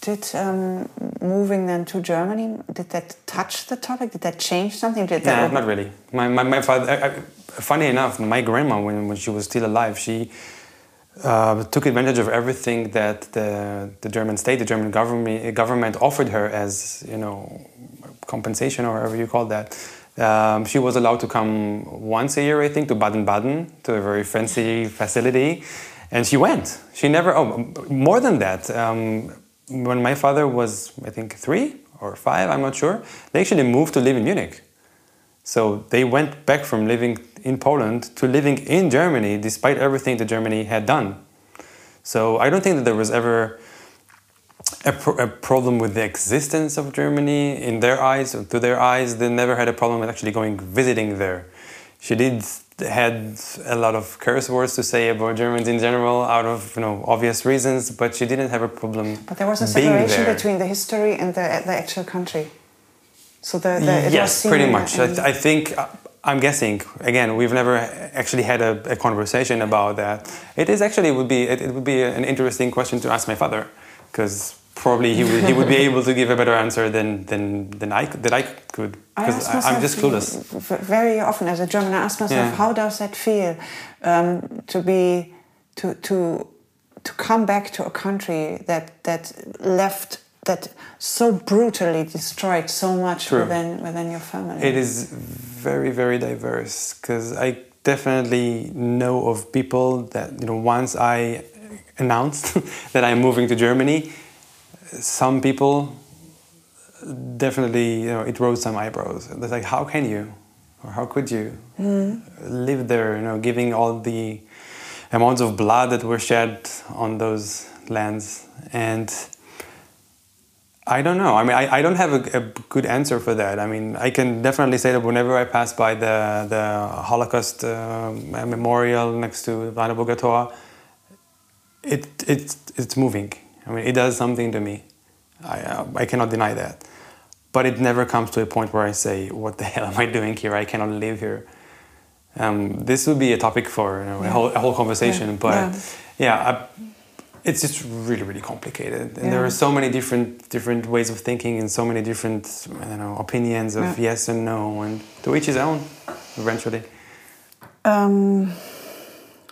Did um, moving then to Germany, did that touch the topic? Did that change something? Did that not really. My, my, my father, I, I, funny enough, my grandma, when, when she was still alive, she uh, took advantage of everything that the, the German state, the German government, government offered her as, you know, compensation or whatever you call that. Um, she was allowed to come once a year, I think, to Baden-Baden, to a very fancy facility. And she went. She never, oh, more than that. Um, when my father was, I think, three or five, I'm not sure, they actually moved to live in Munich. So they went back from living in Poland to living in Germany, despite everything that Germany had done. So I don't think that there was ever a, pro- a problem with the existence of Germany in their eyes, to their eyes. They never had a problem with actually going visiting there. She did had a lot of curse words to say about Germans in general, out of you know obvious reasons, but she didn't have a problem. But there was a separation between the history and the, the actual country. So the, the it was yes, pretty much. I, I think uh, I'm guessing again we've never actually had a, a conversation about that. It is actually would be it, it would be an interesting question to ask my father because probably he would, he would be able to give a better answer than than, than I that I could because I'm just clueless. Very often as a German, I ask myself, Yeah. how does that feel um, to be to to to come back to a country that that left that so brutally destroyed so much True. within within your family. It is very very diverse because I definitely know of people that you know once I announced that I'm moving to Germany, some people definitely you know it rose some eyebrows. It's like how can you or how could you live there? You know, giving all the amounts of blood that were shed on those lands and. I don't know. I mean, I, I don't have a, a good answer for that. I mean, I can definitely say that whenever I pass by the, the Holocaust uh, memorial next to Tor, it, it, it's moving. I mean, it does something to me. I, uh, I cannot deny that. But it never comes to a point where I say, what the hell am I doing here? I cannot live here. Um, this would be a topic for you know, a, whole, a whole conversation. Yeah. But Yeah. yeah, I, it's just really really complicated and there are so many different different ways of thinking and so many different I don't know opinions of Yeah. yes and no and to each his own eventually Um,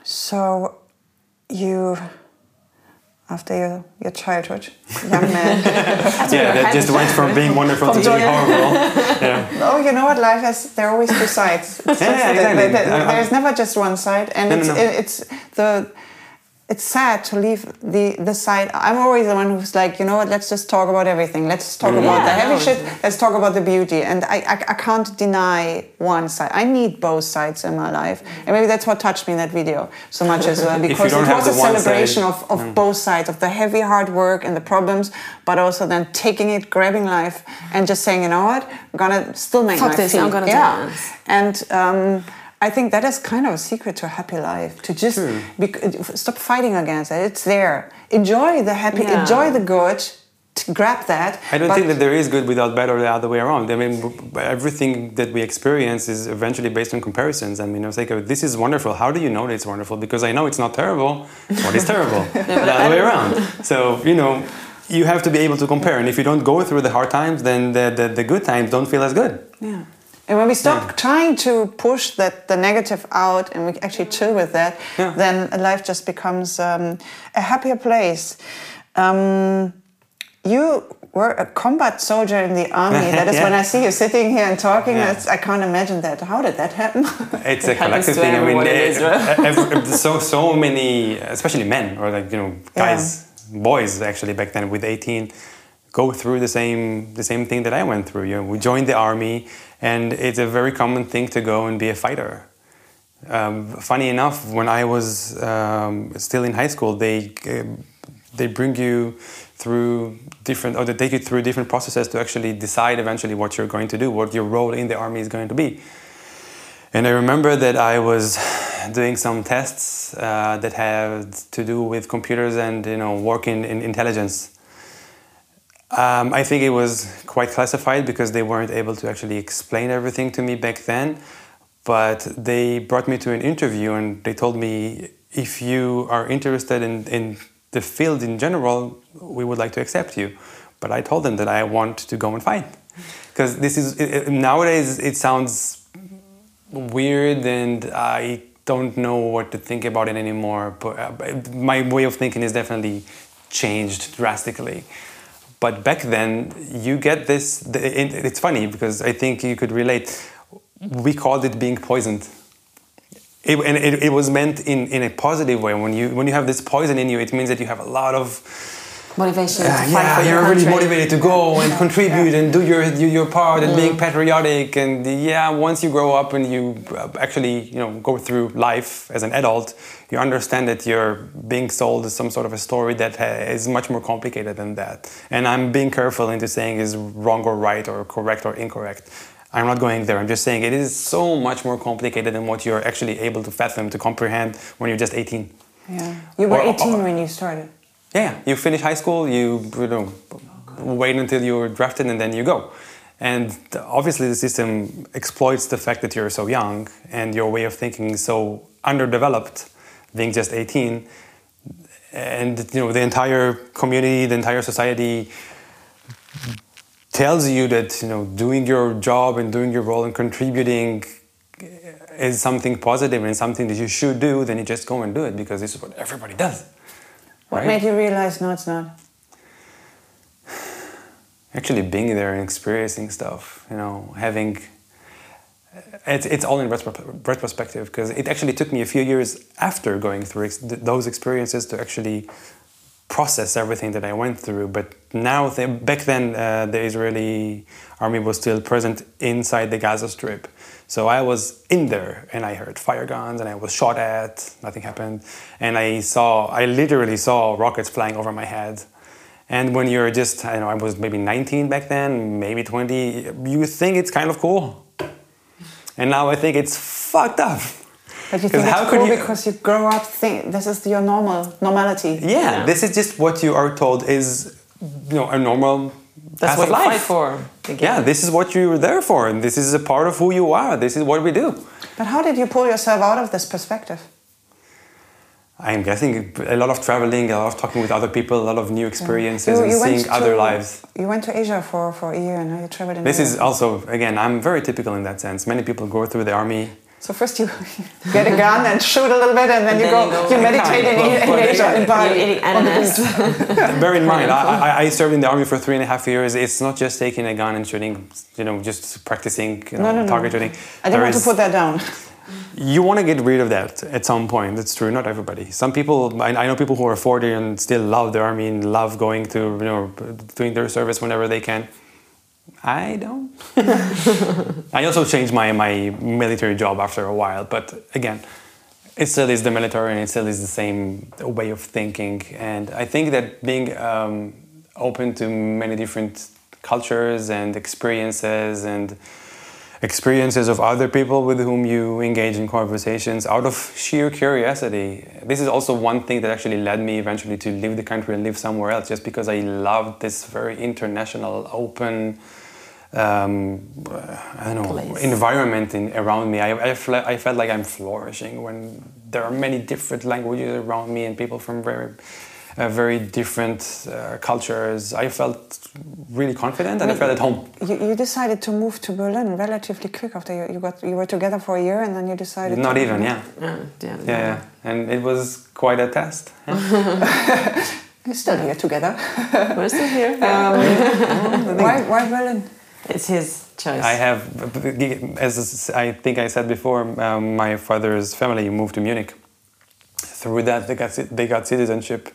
so you, after your, your childhood, young man. yeah that just went from being wonderful to being joining- horrible yeah oh, you know what? Life has there are always two sides. It's Yeah, yeah, exactly. there- there- I- I- there's never just one side, and No, no, it's no. it- it's the. It's sad to leave the the side. I'm always the one who's like, you know what? Let's just talk about everything. Let's talk about the heavy no, shit. Let's talk about the beauty. And I, I I can't deny one side. I need both sides in my life, and maybe that's what touched me in that video so much as well because it was a celebration side, of, of both sides of the heavy hard work and the problems, but also then taking it, grabbing life, and just saying, you know what, I'm gonna still make Fuck my this, feet. I'm gonna do yeah. And um, I think that is kind of a secret to a happy life to just True. stop fighting against it. It's there. Enjoy the happy. Yeah. Enjoy the good. To grab that. I don't think that there is good without bad or the other way around. I mean, everything that we experience is eventually based on comparisons. I mean, I was like, oh, this is wonderful. How do you know that it's wonderful? Because I know it's not terrible. What is terrible? the other way around. So, you know, you have to be able to compare. And if you don't go through the hard times, then the, the, the good times don't feel as good. Yeah. And when we stop trying to push that the negative out and we actually chill with that, Yeah. then life just becomes um, a happier place. Um, you were a combat soldier in the army. That is Yeah. when I see you sitting here and talking. Yeah. That's, I can't imagine that. How did that happen? It's a It happens collective thing. I mean, everyone in eh, Israel. ev- ev- so so many, especially men or like you know guys, boys actually back then with 18, go through the same the same thing that I went through. You know, we joined the army, and it's a very common thing to go and be a fighter. Um, funny enough, when I was um, still in high school, they uh, they bring you through different or they take you through different processes to actually decide eventually what you're going to do, what your role in the army is going to be. And I remember that I was doing some tests uh, that had to do with computers and you know working in intelligence. Um, I think it was quite classified because they weren't able to actually explain everything to me back then. But they brought me to an interview and they told me if you are interested in, in the field in general, we would like to accept you. But I told them that I want to go and fight because this is it, nowadays it sounds weird and I don't know what to think about it anymore. But uh, my way of thinking is definitely changed drastically. But back then, you get this. It's funny because I think you could relate. We called it being poisoned. It, and it, it was meant in, in a positive way. When you when you have this poison in you, it means that you have a lot of Motivation uh, yeah, you're really motivated to go and contribute and do your do your part and being patriotic and yeah, once you grow up and you uh, actually you know go through life as an adult, you understand that you're being sold some sort of a story that is much more complicated than that. And I'm being careful into saying is wrong or right or correct or incorrect. I'm not going there. I'm just saying it is so much more complicated than what you're actually able to fathom to comprehend when you're just 18. yeah. You were Or- or- 18 when you started. Yeah, you finish high school, you, you know, wait until you're drafted, and then you go. And obviously, the system exploits the fact that you're so young and your way of thinking is so underdeveloped, being just 18. And you know the entire community, the entire society tells you that you know doing your job and doing your role and contributing is something positive and something that you should do. Then you just go and do it because this is what everybody does. What right? made you realize no, it's not? actually being there and experiencing stuff you know having it's, it's all in retro- retrospective because it actually took me a few years after going through ex- those experiences to actually process everything that I went through. But now, th- back then, uh, the Israeli army was still present inside the Gaza Strip. So I was in there and I heard fire guns and I was shot at, nothing happened. And I saw, I literally saw rockets flying over my head. And when you're just, I know, I was maybe 19 back then, maybe 20, you think it's kind of cool. And now I think it's fucked up. But you 'Cause think how it's could cool you- because you grow up think this is your normal normality. Yeah, Yeah. this is just what you are told is, you know, a normal That's what you life. fight for. again. Yeah, this is what you're there for, and this is a part of who you are. This is what we do. But how did you pull yourself out of this perspective? I'm guessing a lot of traveling, a lot of talking with other people, a lot of new experiences, and went seeing other lives. You went to Asia for, for a year and you traveled in This is also, again, I'm very typical in that sense. Many people go through the army. So first you get a gun and shoot a little bit and then, And you, then go, you go you and meditate in, come. in Asia, in Bali. You eat on the Bear in mind, I, I, I served in the army for three and a half years. It's not just taking a gun and shooting, you know, just practicing you know, No, no, no. target shooting. I didn't want to put that down. You want to get rid of that at some point. That's true. Not everybody. Some people. I, I know people who are 40 and still love the army and love going to you know doing their service whenever they can. I don't. I also changed my my military job after a while, but again, it still is the military and it still is the same way of thinking. And I think that being um, open to many different cultures and experiences and experiences of other people with whom you engage in conversations out of sheer curiosity. This is also one thing that actually led me eventually to leave the country and live somewhere else, just because I loved this very international, open. Um, I don't know Place. environment in, around me. I, I, fle- I felt like I'm flourishing when there are many different languages around me and people from very, uh, very different uh, cultures. I felt really confident and I felt at home. You, you decided to move to Berlin relatively quick after you, you got you were together for a year and then you decided Not to, even, yeah. Yeah, yeah, Yeah, yeah. And it was quite a test. You're still here together. We're still here. why, why Berlin? It's his choice. I have, as I think I said before, um, my father's family moved to Munich. Through that, they got, they got citizenship.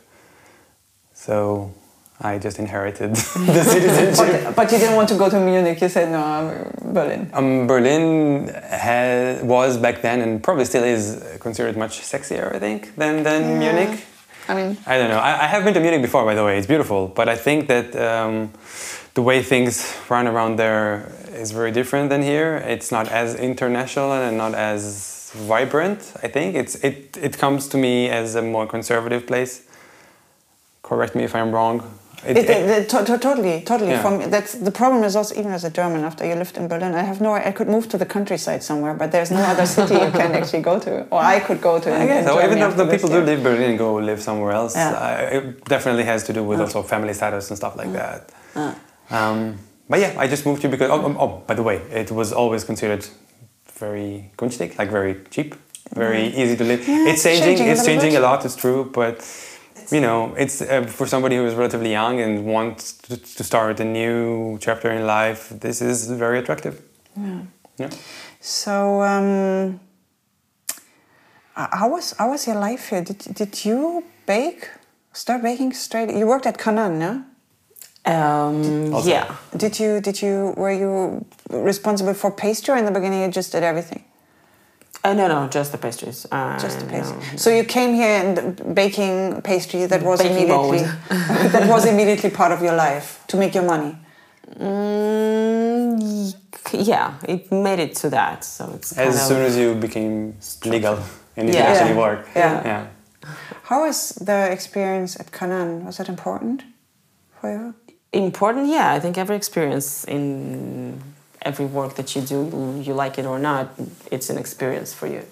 So I just inherited the citizenship. But, but you didn't want to go to Munich. You said no, I'm Berlin. Um, Berlin had, was back then and probably still is considered much sexier, I think, than, than Yeah. Munich. I mean, I don't know. I, I have been to Munich before, by the way. It's beautiful, but I think that um, the way things run around there is very different than here. It's not as international and not as vibrant. I think it's it it comes to me as a more conservative place. Correct me if I'm wrong. It- It, it, to- to- totally, totally. Yeah. From that's the problem is also even as a German. After you lived in Berlin, I have no. I could move to the countryside somewhere, but there's no other city you can actually go to, or I could go to. I in- guess in so. Even after the people do in Berlin and go live somewhere else, Yeah. uh, it definitely has to do with also family status and stuff like that. Um, but yeah, I just moved here because. Oh, oh, oh, by the way, it was always considered very günstig, like very cheap, very easy to live. Yeah, it's changing. changing it's little changing a lot. It's true, but. You know, it's uh, for somebody who is relatively young and wants to, to start a new chapter in life. This is very attractive. Yeah. yeah. So, um, how was how was your life here? Did did you bake? Start baking straight? You worked at Kanaan, no? Um, Also- yeah. Did you did you were you responsible for pastry in the beginning? You just did everything. Uh, no, no, just the pastries. Uh, Just the no. pastry. So you came here and baking pastry that was Baking immediately that was immediately part of your life to make your money. Mm, yeah, it made it to that. So it's As soon as you became legal and you Yeah. could actually Yeah. work. Yeah. yeah. How was the experience at Kanaan? Was that important for you? Important yeah i think every experience in every work that you do you like it or not it's an experience for you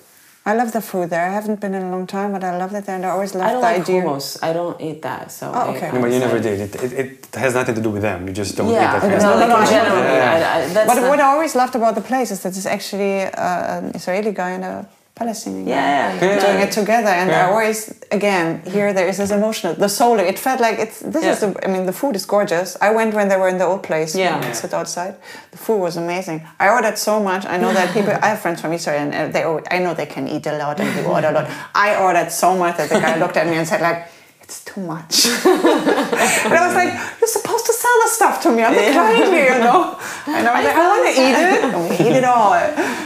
I love the food there. I haven't been in a long time, but I love it there, and I always love i don't the like idea. hummus i don't eat that so Oh, okay. I No, but you never did. It, it, it has nothing to do with them. You just don't yeah eat that kind of no, no, no, general yeah. I, I, But what I always loved about the place is that it's actually uh, an Israeli guy and a Palestinian yeah, yeah, Yeah. doing it together. And I always, again, here there is this emotional, the soul. It felt like it's. This is the. I mean, the food is gorgeous. I went when they were in the old place. Yeah. you know, sit outside. The food was amazing. I ordered so much. I know that people. I have friends from Israel, and uh, they. al- I know they can eat a lot and they order a lot. I ordered so much that the guy looked at me and said like. It's too much. and I was like, "You're supposed to sell the stuff to me. I'm the client here, you know." And I was like, "I want to eat it, and we eat it all."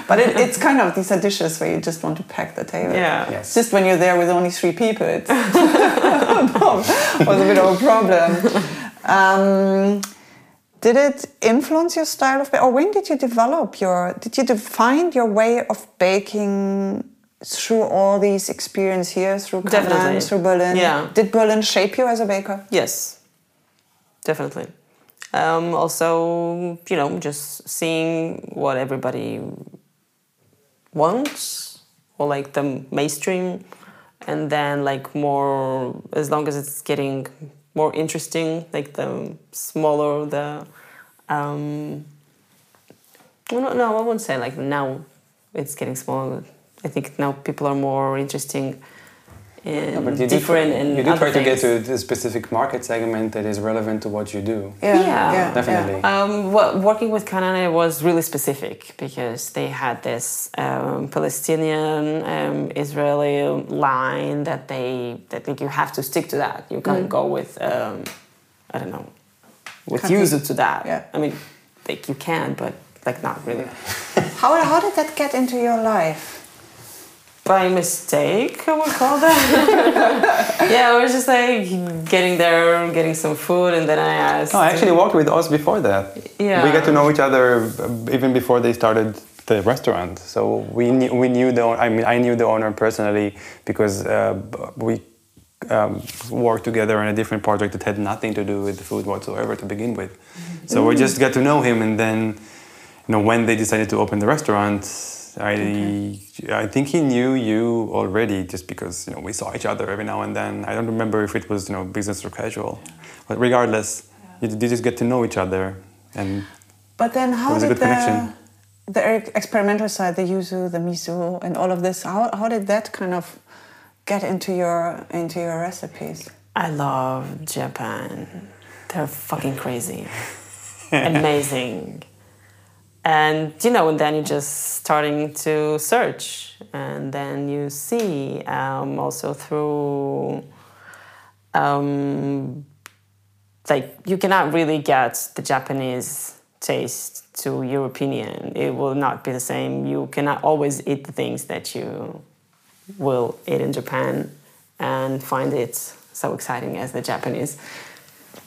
But it, it's kind of these are dishes where you just want to pack the table. yeah Yes. It's just when you're there with only three people, it's was a bit of a problem. Um, did it influence your style of, ba- or when did you develop your? Did you define your way of baking through all these experience here, through Definitely. Through Berlin? Yeah. Did Berlin shape you as a baker? Yes, definitely. Um, also, you know, just seeing what everybody wants, or like the mainstream, and then like more, as long as it's getting more interesting, like the smaller the. Um, well, no, no, I wouldn't say like now it's getting smaller. I think now people are more interesting in No, but you do, different and you do other try to get to a specific market segment that is relevant to what you do. Yeah, Definitely. Um, well, working with Kanaan was really specific because they had this um, Palestinian um, Israeli line that they that like you have to stick to that. You can't go with um, I don't know with Copy. yuzu to that. Yeah. I mean, like you can, but like not really. How, how did that get into your life? By mistake, I would call that. yeah, I was just like getting there, getting some food, and then I asked. No, I actually worked with us before that. Yeah. We got to know each other uh, even before they started the restaurant. So we knew, we knew the I mean I knew the owner personally because uh, we um, worked together on a different project that had nothing to do with food whatsoever to begin with. So we just got to know him, and then you know when they decided to open the restaurant. I I think he knew you already just because you know we saw each other every now and then. I don't remember if it was you know business or casual, but regardless, you, you just get to know each other and But then how It was a did good the, connection. the experimental side, the yuzu, the miso, and all of this, how, how did that kind of get into your into your recipes? I love Japan. They're fucking crazy. Amazing. And you know, and then you're just starting to search, and then you see um, also through, um, like you cannot really get the Japanese taste to European. It will not be the same. You cannot always eat the things that you will eat in Japan and find it so exciting as the Japanese.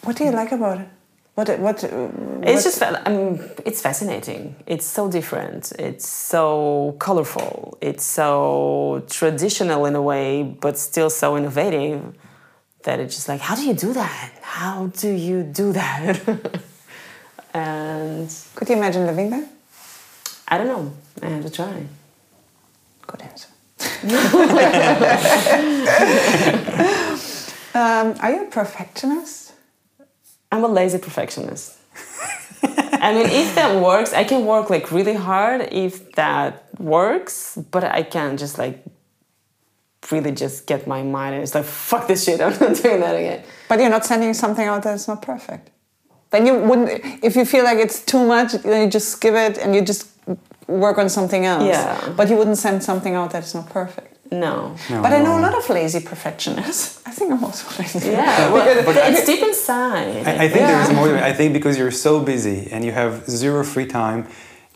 What do you like about it? What what? uh, It's just um, it's fascinating. It's so different. It's so colorful. It's so traditional in a way, but still so innovative that it's just like, how do you do that? How do you do that? and Could you imagine living there? I don't know. I have to try. Good answer. um, are you a perfectionist? I'm a lazy perfectionist. I mean, if that works, I can work like really hard if that works, but I can't just like really just get my mind and it's like, fuck this shit, I'm not doing that again. But you're not sending something out that's not perfect. Then you wouldn't. If you feel like it's too much, then you just skip it and you just work on something else. Yeah. But you wouldn't send something out that's not perfect. No. No, But I know a lot of lazy perfectionists. I think I'm also lazy. Yeah, well, but I- it's deep inside. I, I think there is more. I think because you're so busy and you have zero free time,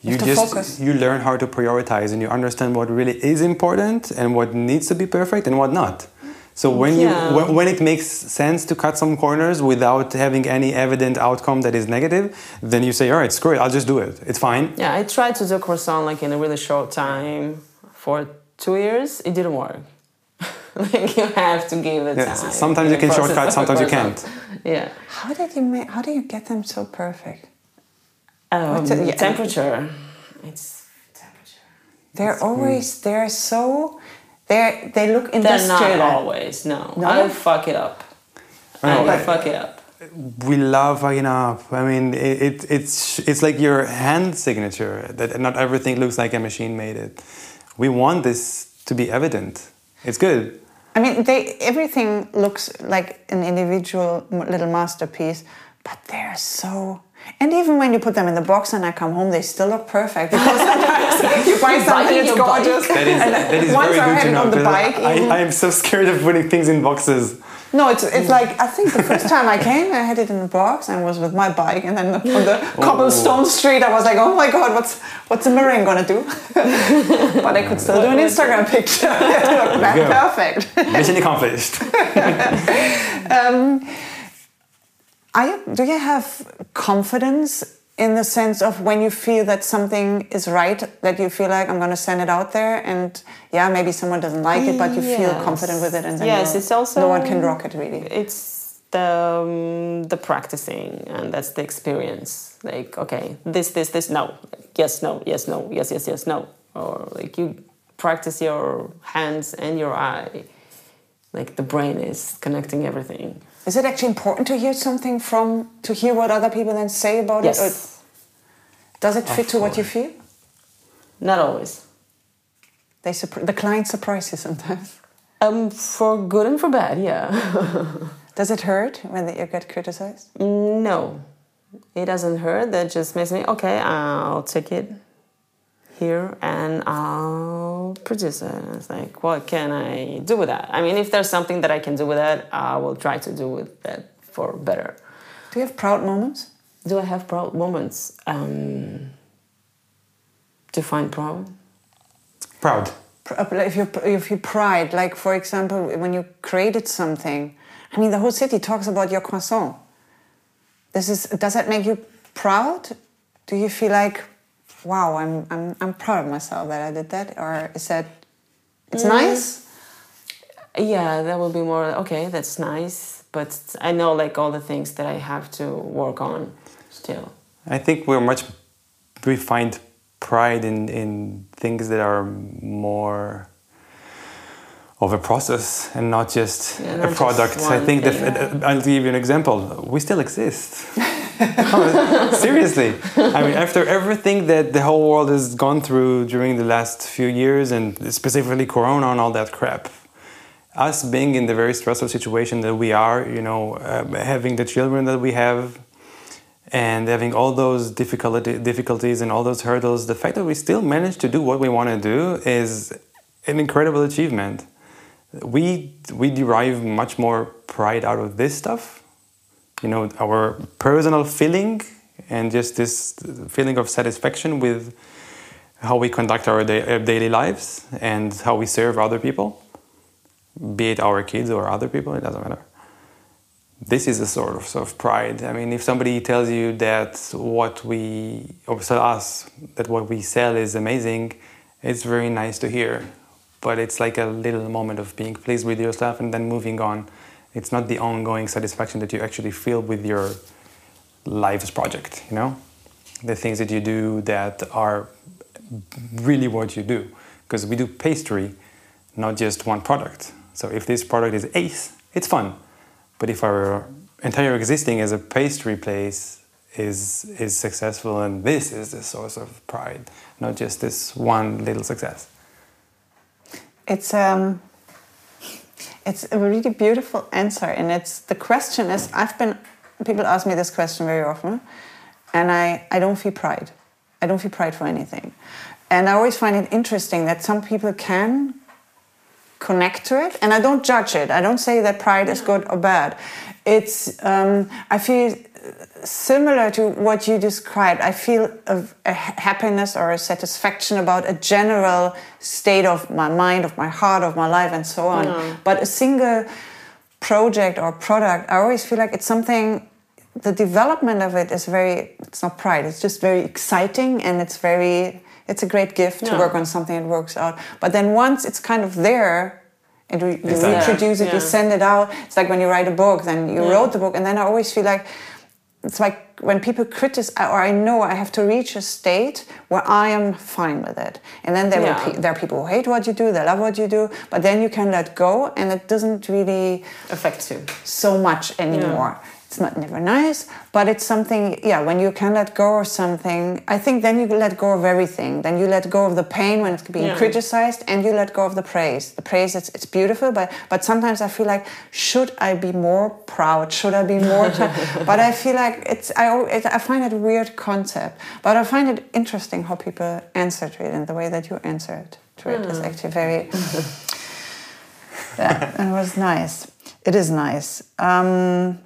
you just focus. you learn how to prioritize and you understand what really is important and what needs to be perfect and what not. So when you when, when it makes sense to cut some corners without having any evident outcome that is negative, then you say, all right, screw it, I'll just do it. It's fine. yeah, I tried to do croissant like in a really short time for two years. It didn't work. like you have to give it Yes, time. sometimes you can shortcut, sometimes you can't. Yeah. How did you make? How do you get them so perfect? Um, What's it- yeah. temperature. It's temperature. They're always they're so they they look industrial. They're not always. No, No? I fuck it up. I I I- fuck it up. We love fucking up. I mean, it, it, it's it's like your hand signature that not everything looks like a machine made it. We want this to be evident. It's good. I mean, they everything looks like an individual little masterpiece, but they're so. And even when you put them in the box and I come home, they still look perfect because sometimes you buy something riding it's your bike. gorgeous. That is, that is once very I good had to it know. on the 'cause bike. even- I, I'm so scared of putting things in boxes. No, it's it's like I think the first time I came, I had it in a box and was with my bike, and then on the oh. cobblestone street, I was like, oh my god, what's what's a meringue gonna do? but I could still do an Instagram picture. it looked that go. perfect. Mission accomplished. Um, Are you, do you have confidence in the sense of when you feel that something is right, that you feel like I'm going to send it out there, and yeah, maybe someone doesn't like it, but you feel confident with it, and then Yes, it's also- no one can rock it really. It's the um, the practicing and that's the experience. Like okay, this this this no, yes no yes no yes yes yes no, or like you practice your hands and your eye. Like the brain is connecting everything. Is it actually important to hear something from to hear what other people then say about it, or Yes, does it fit to what you feel? not always. They the client surprises you sometimes. Um, for good and for bad, yeah. Does it hurt when you get criticized? No, it doesn't hurt. That just makes me okay. I'll take it here and I'll produce it. And It's like, what can I do with that? I mean, if there's something that I can do with that, I will try to do with that for better. Do you have proud moments? Do I have proud moments? Um, define proud. Proud. Uh, if you if you pride, like for example, when you created something, I mean, the whole city talks about your croissant. This is does that make you proud? Do you feel like, wow, I'm I'm I'm proud of myself that I did that, or is that it's nice? Yeah, that will be more okay. That's nice, but I know like all the things that I have to work on still. I think we're much we find pride in in things that are more of a process and not just Yeah, a not just product. I think the, thing. uh, I'll give you an example. We still exist. Seriously, I mean, after everything that the whole world has gone through during the last few years, and specifically Corona and all that crap, us being in the very stressful situation that we are, you know, uh, having the children that we have, and having all those difficulty, difficulties and all those hurdles, the fact that we still manage to do what we want to do is an incredible achievement. We we derive much more pride out of this stuff, you know, our personal feeling and just this feeling of satisfaction with how we conduct our uh, daily lives and how we serve other people, be it our kids or other people, it doesn't matter this is a sort of, sort of pride. I mean, if somebody tells you that what we, or us that what we sell is amazing, it's very nice to hear. But it's like a little moment of being pleased with yourself and then moving on. It's not the ongoing satisfaction that you actually feel with your life's project, you know? The things that you do that are really what you do. Because we do pastry, not just one product. So if this product is ace, it's fun. But if our entire existing as a pastry place is is successful, and this is the source of pride, not just this one little success. It's um, it's a really beautiful answer, and it's the question is I've been people ask me this question very often, and I I don't feel pride, I don't feel pride for anything, and I always find it interesting that some people can connect to it, and I don't judge it. I don't say that pride is good or bad. It's um, I feel similar to what you described. I feel a, a happiness or a satisfaction about a general state of my mind, of my heart, of my life, and so on. But a single project or product, I always feel like it's something. The development of it is very. It's not pride. It's just very exciting, and it's very. It's a great gift to work on something that works out. But then once it's kind of there, and you, you Exactly. introduce it, you send it out. It's like when you write a book, then you wrote the book, and then I always feel like it's like when people criticize, or I know I have to reach a state where I am fine with it, and then there, will Yeah. pe- there are people who hate what you do, they love what you do, but then you can let go, and it doesn't really affect you. so much anymore. It's not never nice, but it's something. Yeah, when you can let go of something, I think then you let go of everything. Then you let go of the pain when it's being Yeah. criticized, and you let go of the praise. The praise, it's, it's beautiful, but but sometimes I feel like, should I be more proud? Should I be more? but I feel like it's. I it, I find it a weird concept, but I find it interesting how people answer to it, and the way that you answered to it is actually very. that, it was nice. It is nice. Um,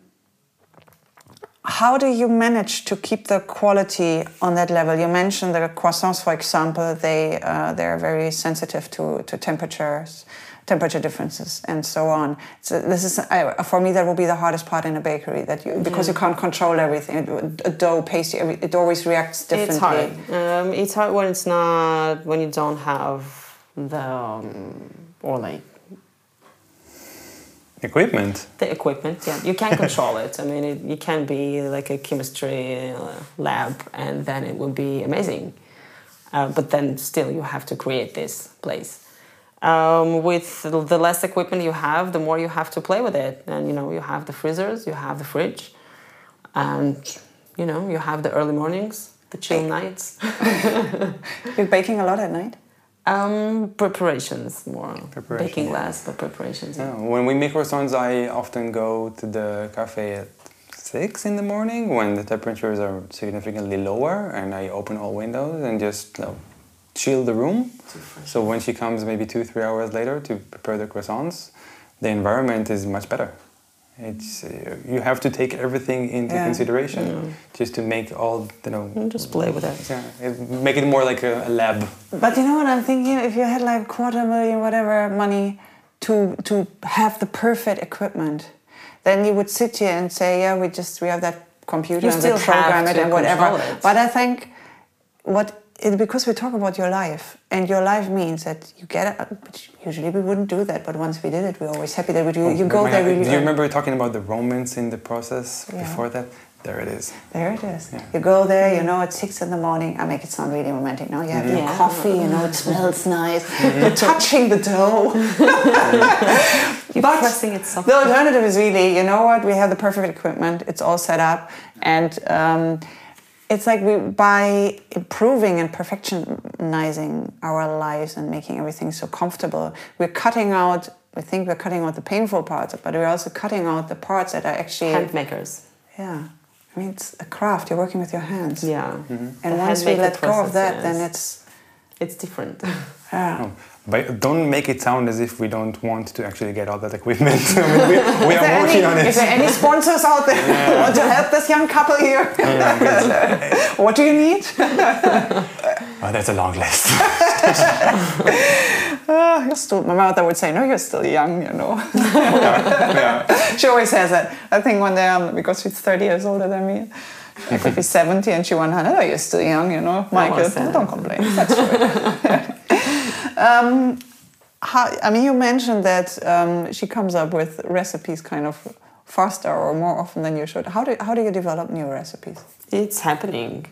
how do you manage to keep the quality on that level? You mentioned the croissants, for example. They uh, they are very sensitive to, to temperatures, temperature differences, and so on. So this is I, for me that will be the hardest part in a bakery that you because you can't control everything. A dough, pastry, it always reacts differently. It's hard. Um, it's hard when it's not when you don't have the um, or like Equipment. the equipment. Yeah, you can't control it. I mean, it, you can be like a chemistry uh, lab, and then it will be amazing. Uh, but then still, you have to create this place. Um, with the less equipment you have, the more you have to play with it. And you know, you have the freezers, you have the fridge, and you know, you have the early mornings, the chill nights. You're baking a lot at night. Um, preparations more. Preparation, Baking less, but preparations. Yeah. When we make croissants, I often go to the cafe at six in the morning when the temperatures are significantly lower, and I open all windows and just you know, chill the room. So when she comes, maybe two, three hours later to prepare the croissants, the environment is much better. It's uh, you have to take everything into Yeah. consideration just to make all you know. And Just play with it. Yeah, make it more like a, a lab. But you know what I'm thinking? If you had like quarter million, whatever money to to have the perfect equipment, then you would sit here and say, yeah, we just we have that computer You and still we program it and whatever. it. But I think what it, because we talk about your life and your life means that you get it. Which usually we wouldn't do that, but once we did it, we're always happy that we do. You go there. Really do you remember talking about the romance in the process Yeah. before that? There it is. There it is. Yeah. You go there, you know, at six in the morning. I make it sound really romantic. No, you have your Yeah. coffee, you know, it smells nice. You're touching the dough. You're But pressing it soft. The alternative is really, you know what? We have the perfect equipment. It's all set up, and um, it's like we by improving and perfectionizing our lives and making everything so comfortable, we're cutting out. We think we're cutting out the painful parts, but we're also cutting out the parts that are actually Hand makers. yeah. I mean, it's a craft. You're working with your hands. Yeah. And The once we let go of process, that, yes. then it's It's different. yeah. Oh, but don't make it sound as if we don't want to actually get all that equipment. I mean, we, we Is are there working any, on it. Is there any sponsors out there who want to help this young couple here? what do you need? Oh, that's a long list. Ah, you're still, my mother would say, no, you're still young, you know. yeah. she always says that. I think one day, um, because she's 30 years older than me, I could be 70 and she 100, oh, you're still young, you know. Michael, don't complain. That's true. Um, how, I mean, you mentioned that um, she comes up with recipes kind of faster or more often than you should. How do, how do you develop new recipes? it's happening.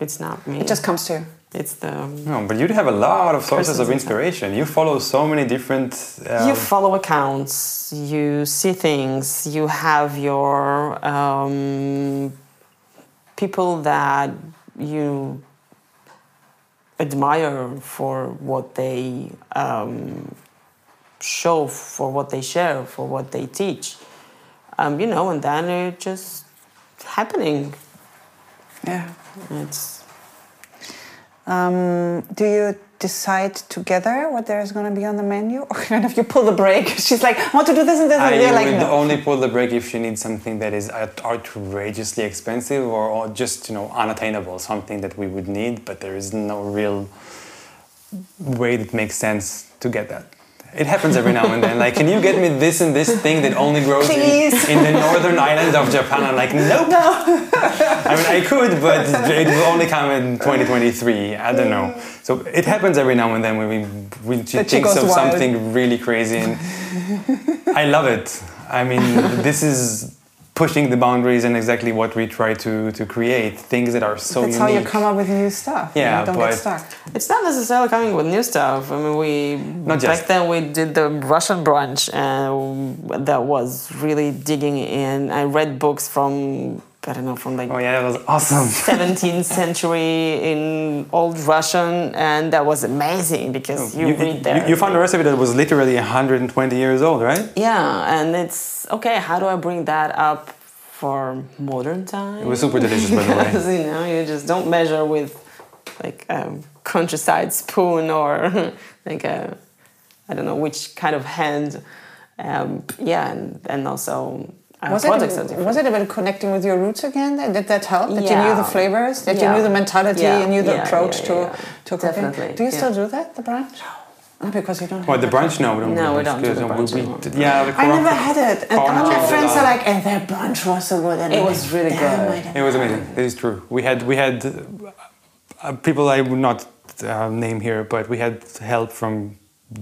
It's not me. It just comes to you. it's the No, but you have a lot of sources of inspiration. You follow so many different. Um, you follow accounts, you see things, you have your um, people that you admire for what they um, show, for what they share, for what they teach. Um, you know, and then it just happening. Yeah. It's Um, do you decide together what there is going to be on the menu, or kind of you pull the brake? She's like, "I want to do this and this," and you're like, "No." only pull the brake if she needs something that is outrageously expensive or, or just you know unattainable, something that we would need, but there is no real way that makes sense to get that. It happens every now and then. Like, can you get me this and this thing that only grows in, in the northern island of Japan? I'm like, nope. I mean, I could, but it will only come in 2023. I don't know. So it happens every now and then when we, when she thinks of wild. something really crazy and I love it. I mean, this is pushing the boundaries and exactly what we try to, to create things that are so That's unique. how you come up with new stuff. Yeah, you don't but- get stuck. It's not necessarily coming with new stuff. I mean, we Not back then we did the Russian brunch, and that was really digging in. I read books from I don't know from like Oh yeah, that was awesome. 17th century in old Russian, and that was amazing because you, read there. Oh, you found a recipe that was literally 120 years old, right? Yeah, and it's okay. How do I bring that up for modern times? It was super delicious, by the way. Because, you know, you just don't measure with like a countryside spoon or like a I don't know which kind of hand. Um, yeah, and, and also Was products it, was it about connecting with your roots again? That- Did that help? That you knew the flavors? That Yeah. you knew the mentality Yeah. and knew the Yeah, approach yeah, to, yeah, yeah. to cooking? Definitely, Do you still yeah. do that, the brunch? No, because you don't What have the that brunch? No, we don't. No, do we don't do the we- brunch we- anymore. yeah, the I never had it. And all my friends are like, and their brunch was so good. And It was like, really good." It was know amazing. It is true. We had we had uh, people I would not uh, name here, but we had help from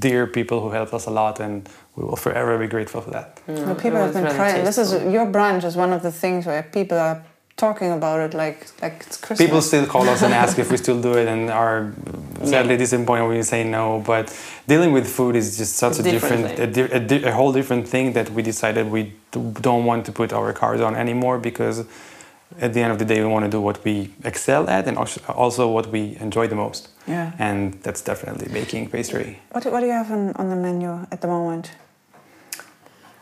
dear people who helped us a lot, and we will forever be grateful for that. Well, people have been really crying. This is your brunch is one of the things where people are talking about it like like it's Christmas. People still call us and ask if we still do it, and are sadly disappointed when we say no. But dealing with food is just such a different, a, Differently. di- a, di- a whole different thing that we decided we d- don't want to put our cards on anymore because at the end of the day we want to do what we excel at and also what we enjoy the most. Yeah. And that's definitely baking pastry. What, do- what do you have on, on the menu at the moment?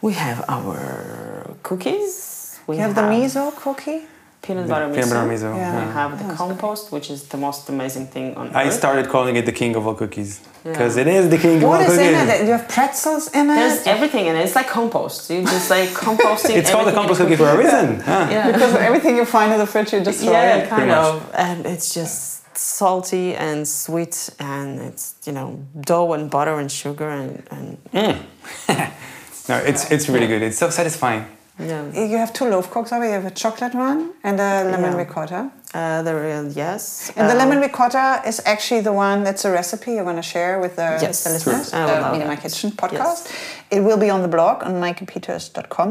We have our cookies. We You have the miso cookie. peanut butter miso. Peanut butter miso. Yeah. We have the compost, which is the most amazing thing on I earth. started calling it the king of all cookies because Yeah. it is the king What of all is cookies. in it? You have pretzels in it. There's everything in it. It's like compost. You just like composting. It's called the compost cookie for a reason. huh? Yeah. because everything you find in the fridge, you just throw yeah, in. kind of. And it's just salty and sweet, and it's you know dough and butter and sugar and, and hmm. No, it's it's really good. It's so satisfying. yeah. You have two loaf cooks over. You have a chocolate one and a lemon Yeah. ricotta. Uh, the real yes. And the Uh, lemon ricotta is actually the one that's a recipe you're going to share with the, Yes, the listeners. I would the Meet in My. Kitchen podcast. It will be on the blog on mikeypeters.com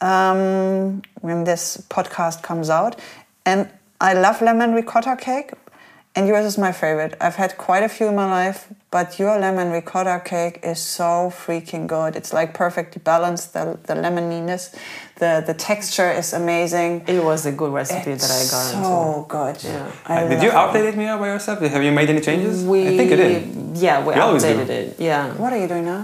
um, when this podcast comes out. And I love lemon ricotta cake, and yours is my favorite. I've had quite a few in my life, but your lemon ricotta cake is so freaking good. It's like perfectly balanced. The the lemoniness, the the texture is amazing. It was a good recipe It's that I got into. so good. Yeah. I Uh, did you love it. update it me by yourself? Have you made any changes? We, I think you did. Yeah, we You always do. updated it. Yeah. What are you doing now?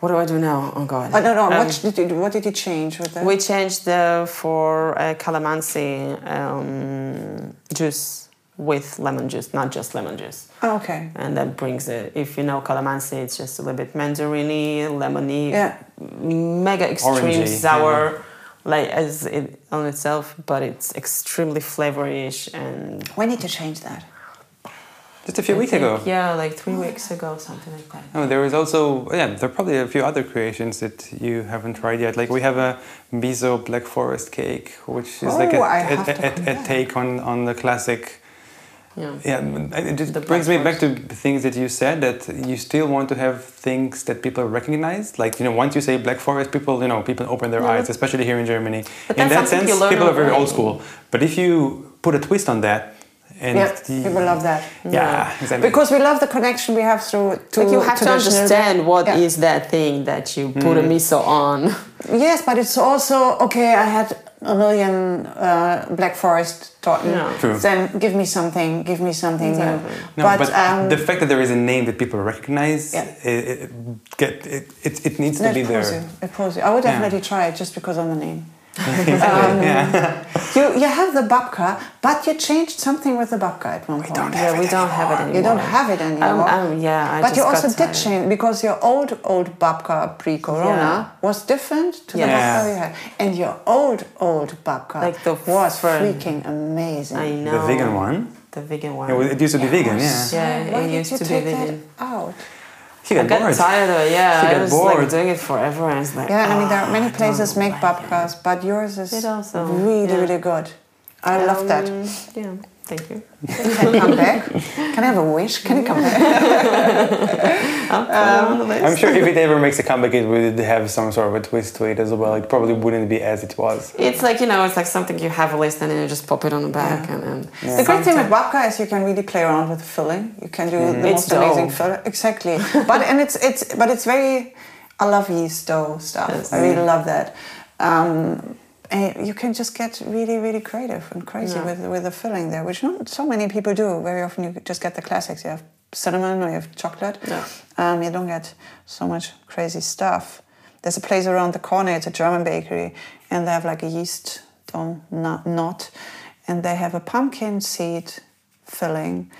What do I do now? Oh God. I don't know. Um, what did you what did you change with it? we changed the for uh, calamansi um, juice with lemon juice, not just lemon juice. oh, okay. And that brings it. If you know calamansi, it's just a little bit mandarini, lemony, Yeah. mega extreme Orangey, sour, like as it on itself, but it's extremely flavorish and. We need to change that. Just a few I weeks think- ago. Yeah, like three weeks ago, something like that. Oh, there is also yeah. There are probably a few other creations that you haven't tried yet. Like we have a miso black forest cake, which is oh, like a, Oh, I a, have to a, a, a take on on the classic. Yeah. Yeah, and it The brings black me back to things that you said that you still want to have things that people recognize. Like you know, once you say Black Forest, people you know people open their Yeah, eyes, especially here in Germany. But in that sense, people are very old school. But if you put a twist on that, and yeah, the- people love that. yeah, exactly. Because we love the connection we have through to But you have to understand what is Yeah. that thing that you put Mm. a miso on. Yes, but it's also okay. I had a million uh, Black Forest torten. Yeah. True. Then give me something. Give me something Exactly. new. No, but, um, the fact that there is a name that people recognize, Yeah. it, it, get, it, it, it needs to it be pulls there. you. It pulls you. I would Yeah. definitely try it just because of the name. Exactly, yeah. You you have the babka, but you changed something with the babka at one point. don't yeah, we don't have it anymore. You don't have it Um, anymore. um, yeah, I but just you got also did change because your old old babka pre-corona Yeah. was different to the Yeah. babka you had, and your old old babka Like the was fern. freaking amazing. I know. The vegan one. The vegan one. Yeah, well, it used to be vegan, yeah. Yeah, Why it did used you to be take vegan. that out? She I got got bored. tired of it, yeah. She I got was bored. like doing it forever and it's like Yeah, and I mean there are many "Ah, places make like babkas, but yours is It also, really yeah. really good. I love that. Um, Yeah. Thank you. Can you come back? Can I have a wish? Can you come back? I'm sure if it ever makes a comeback, it would have some sort of a twist to it as well. It probably wouldn't be as it was. It's like you know, it's like something you have a list and then you just pop it on the back and. and The great thing with babka is you can really play around with the filling. You can do the It's most amazing filling. Exactly. but and it's it's but it's very I love yeast dough stuff. Yes. I really love that. Um, and you can just get really, really creative and crazy Yeah. with with the filling there, which not so many people do. Very often you just get the classics. You have cinnamon or you have chocolate. Yeah. Um, you don't get so much crazy stuff. There's a place around the corner. It's a German bakery, and they have like a yeast knot and they have a pumpkin seed filling,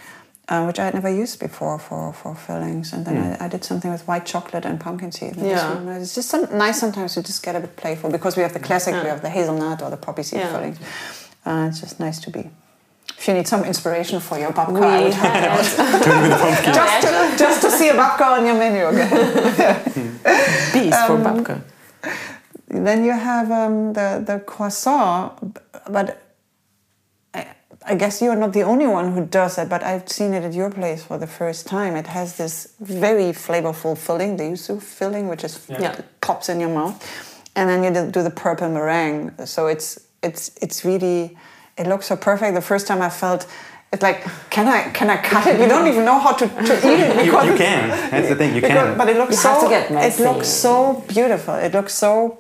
uh, which I had never used before for, for fillings. And then I, I did something with white chocolate and pumpkin seed. and Yeah. It's just some, nice sometimes to just get a bit playful because we have the classic, we have the hazelnut or the poppy seed Yeah. fillings. Uh, it's just nice to be. If you need some inspiration for your babka, we I would had just, to, just to see a babka on your menu again. bees for Um, babka. Then you have um, the the croissant, but I, I guess you are not the only one who does it. But I've seen it at your place for the first time. It has this very flavorful filling, the yuzu filling, which is Yeah. pops in your mouth, and then you do- do the purple meringue. So it's it's it's really it looks so perfect. The first time I felt. It's like, can I can I cut it? You don't even know how to, to eat it You, because you it's- can. That's the thing. You because- can. But it looks You so. have to get it looks so beautiful. It looks so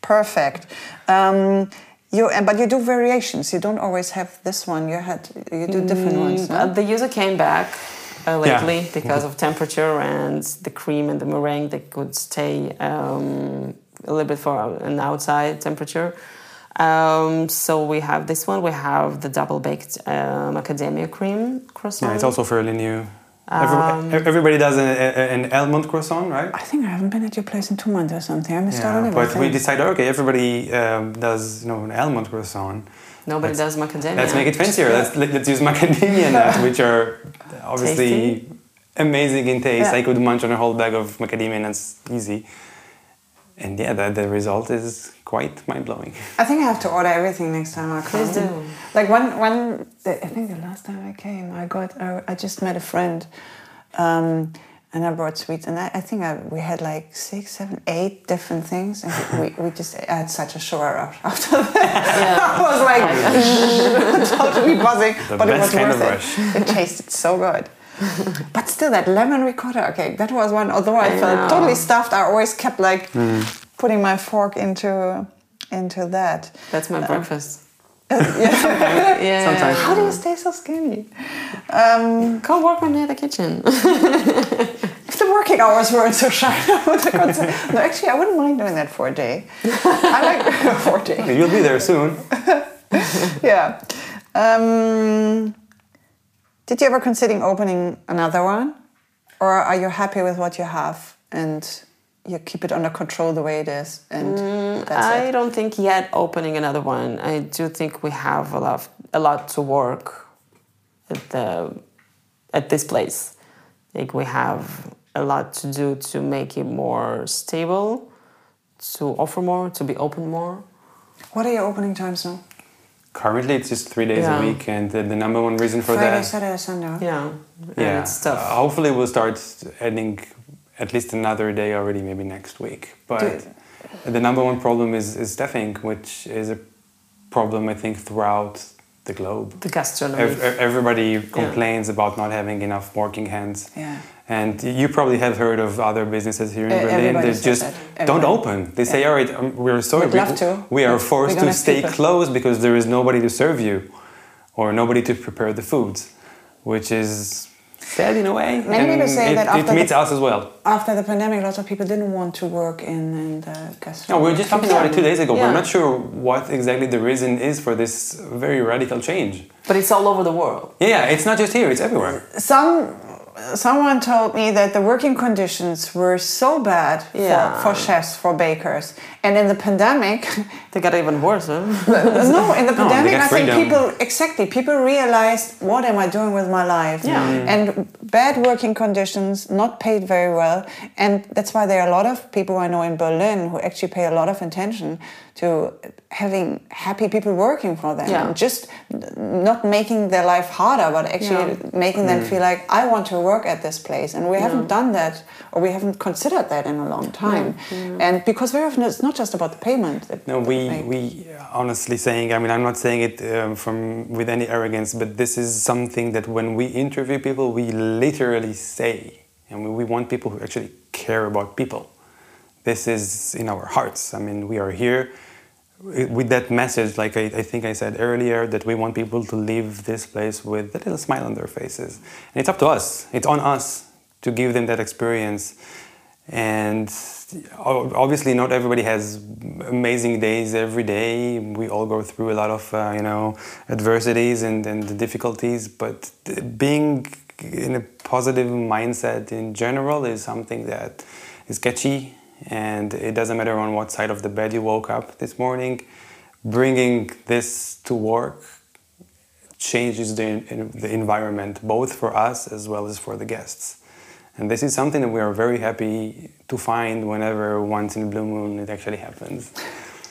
perfect. Um, you but you do variations. You don't always have this one. You had you do different ones. Uh, No? the yuzu came back uh, lately Yeah. because of temperature and the cream and the meringue they could stay um, a little bit for an outside temperature. Um, so we have this one. We have the double baked uh, macadamia cream croissant. yeah, it's also fairly new. Every, Um, everybody does an, a- an almond croissant, right? I think I haven't been at your place in two months or something. I missed out on Yeah, everything. but we decided, okay, everybody um, does you know an almond croissant. Nobody Let's- does macadamia. Let's make it fancier. Let's let, let's use macadamia nuts, which are obviously Tasty. amazing in taste. Yeah. I could munch on a whole bag of macadamia nuts easy. And yeah, the, the result is quite mind blowing. I think I have to order everything next time I come. Please do. Like one, one. the- I think the last time I came, I got. I, I just met a friend, um, and I brought sweets, and I, I think I, we had like six, seven, eight different things, and we, we just I had such a sugar rush after that. Yeah. I was like totally buzzing, The but it best was kind of worth rush. it. It tasted so good. But still, that lemon ricotta cake, that was one. Although I, I felt know. totally stuffed, I always kept like Hmm. putting my fork into into that. That's my breakfast. Yeah. Yeah. Sometimes. How do you stay so skinny? Um, Come work on the kitchen. if the working hours weren't so shy, I would have considered- no, actually, I wouldn't mind doing that for a day. I like for a day. You'll be there soon. Yeah. Um, did you ever consider opening another one, or are you happy with what you have and you keep it under control the way it is? And mm, that's I it. don't think yet opening another one. I do think we have a lot, a lot to work at the at this place. Like we have a lot to do to make it more stable, to offer more, to be open more. What are your opening times now? Currently, it's just three days Yeah. a week, and the, the number one reason for Friday, that. Saturday, Sunday. huh? Yeah, and Yeah, it's tough. Uh, hopefully, we'll start adding at least another day already, maybe next week. But Do- the number one problem is, is staffing, which is a problem I think throughout the globe. the gastronomy. Ev- ev- everybody complains about not having enough working hands. Yeah. And you probably have heard of other businesses here in E- Berlin that just that. don't open. They say, all right, um, we're sorry, we, we are forced to stay it." closed because there is nobody to serve you or nobody to prepare the foods, which is sad in a way. Many people say it, that it after meets the- us as well. After the pandemic, lots of people didn't want to work in, in the No, we were just talking about it two days ago. Yeah. We're not sure what exactly the reason is for this very radical change. but it's all over the world. Yeah, it's not just here; it's everywhere. Some someone told me that the working conditions were so bad Yeah. for, for chefs, for bakers, and in the pandemic, They got even worse. Huh? no, in the pandemic, get I think people exactly people realized what am I doing with my life? Yeah. Mm. and bad working conditions, not paid very well, and that's why there are a lot of people I know in Berlin who actually pay a lot of attention to having happy people working for them, Yeah. and just not making their life harder, but actually Yeah. making them feel like I want to work at this place, and we haven't done that or we haven't considered that in a long time, and because very often it's not just about the payment. that- No, we, like- we honestly saying, I mean, I'm not saying it um, from with any arrogance, but this is something that when we interview people, we literally say, and we, we want people who actually care about people. This is in our hearts. I mean, we are here with that message, like I, I think I said earlier, that we want people to leave this place with a little smile on their faces. And it's up to us, it's on us to give them that experience. And obviously, not everybody has amazing days every day. We all go through a lot of, uh, you know, adversities and, and difficulties. But being in a positive mindset in general is something that is catchy and it doesn't matter on what side of the bed you woke up this morning bringing this to work changes the, the environment both for us as well as for the guests and this is something that we are very happy to find whenever once in blue moon it actually happens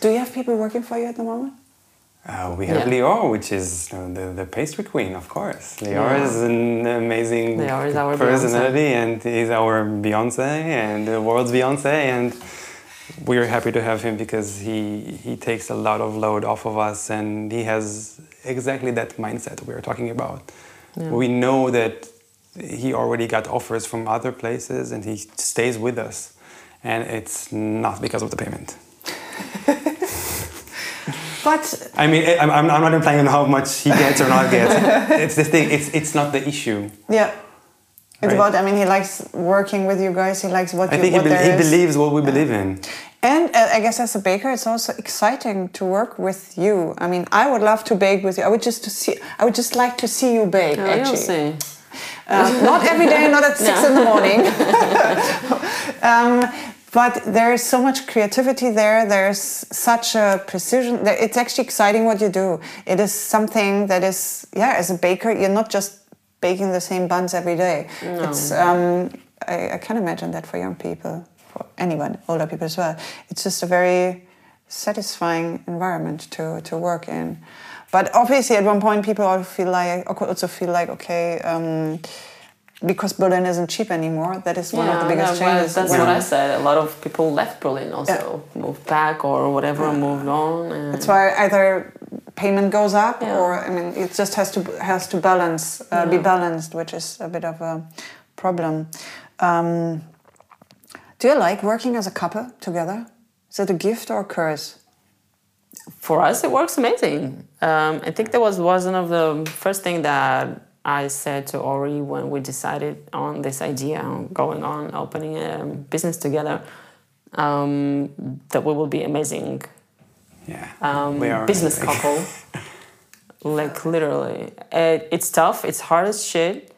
Do you have people working for you at the moment? Uh, we have Yeah. Lior, which is uh, the, the pastry queen, of course. Lior Yeah. is an amazing is our personality and he's our Beyonce and the world's Beyonce. And we're happy to have him because he, he takes a lot of load off of us and he has exactly that mindset we are talking about. We know that he already got offers from other places and he stays with us. And it's not because of the payment. But I mean, I'm, I'm I'm not implying on how much he gets or not gets. it's the thing. It's it's not the issue. yeah, it's Right. about. I mean, he likes working with you guys. He likes what I you. think he, be- there he is. believes what we believe in. And uh, I guess as a baker, it's also exciting to work with you. I mean, I would love to bake with you. I would just to see. I would just like to see you bake. Yeah, you'll actually, see. Uh, not every day, not at six in the morning. um, but there is so much creativity there. There's such a precision. It's actually exciting what you do. It is something that is, yeah, as a baker, you're not just baking the same buns every day. It's, um, I, I can imagine that for young people, for anyone, older people as well. It's just a very satisfying environment to, to work in. But obviously, at one point, people all feel like, also feel like, okay, um, because Berlin isn't cheap anymore. That is one of the biggest that- changes. That's Yeah. what I said. A lot of people left Berlin also, moved back or whatever, moved on. And That's why either payment goes up, Yeah. or I mean, it just has to has to balance, uh, be balanced, which is a bit of a problem. Um, do you like working as a couple together? Is it a gift or a curse? for us, it works amazing. Um, I think that was one of the first thing that I said to Ori when we decided on this idea on going on opening a business together. Um, that we will be amazing Yeah, um, we are business couple. like literally, it, it's tough. It's hard as shit,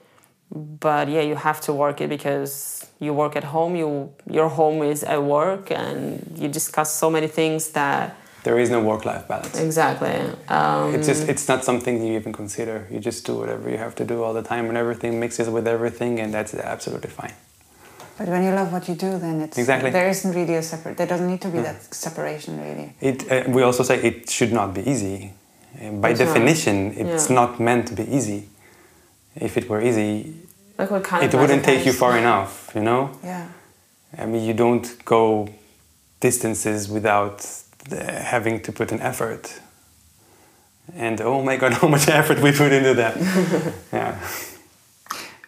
but yeah, you have to work it because you work at home. You your home is at work, and you discuss so many things that There is no work-life balance. exactly. Um, It's just it's not something you even consider. You just do whatever you have to do all the time, and everything mixes with everything, and that's absolutely fine. But when you love what you do, then it's Exactly. There isn't really a separate. There doesn't need to be that separation, really. It uh, we also say it should not be easy. Uh, By That's right. definition, it's Yeah. not meant to be easy. If it were easy, like what kind it of wouldn't take you recipes? far enough. You know. Yeah. I mean, you don't go distances without uh, having to put an effort. And oh my God, how much effort we put into that. yeah.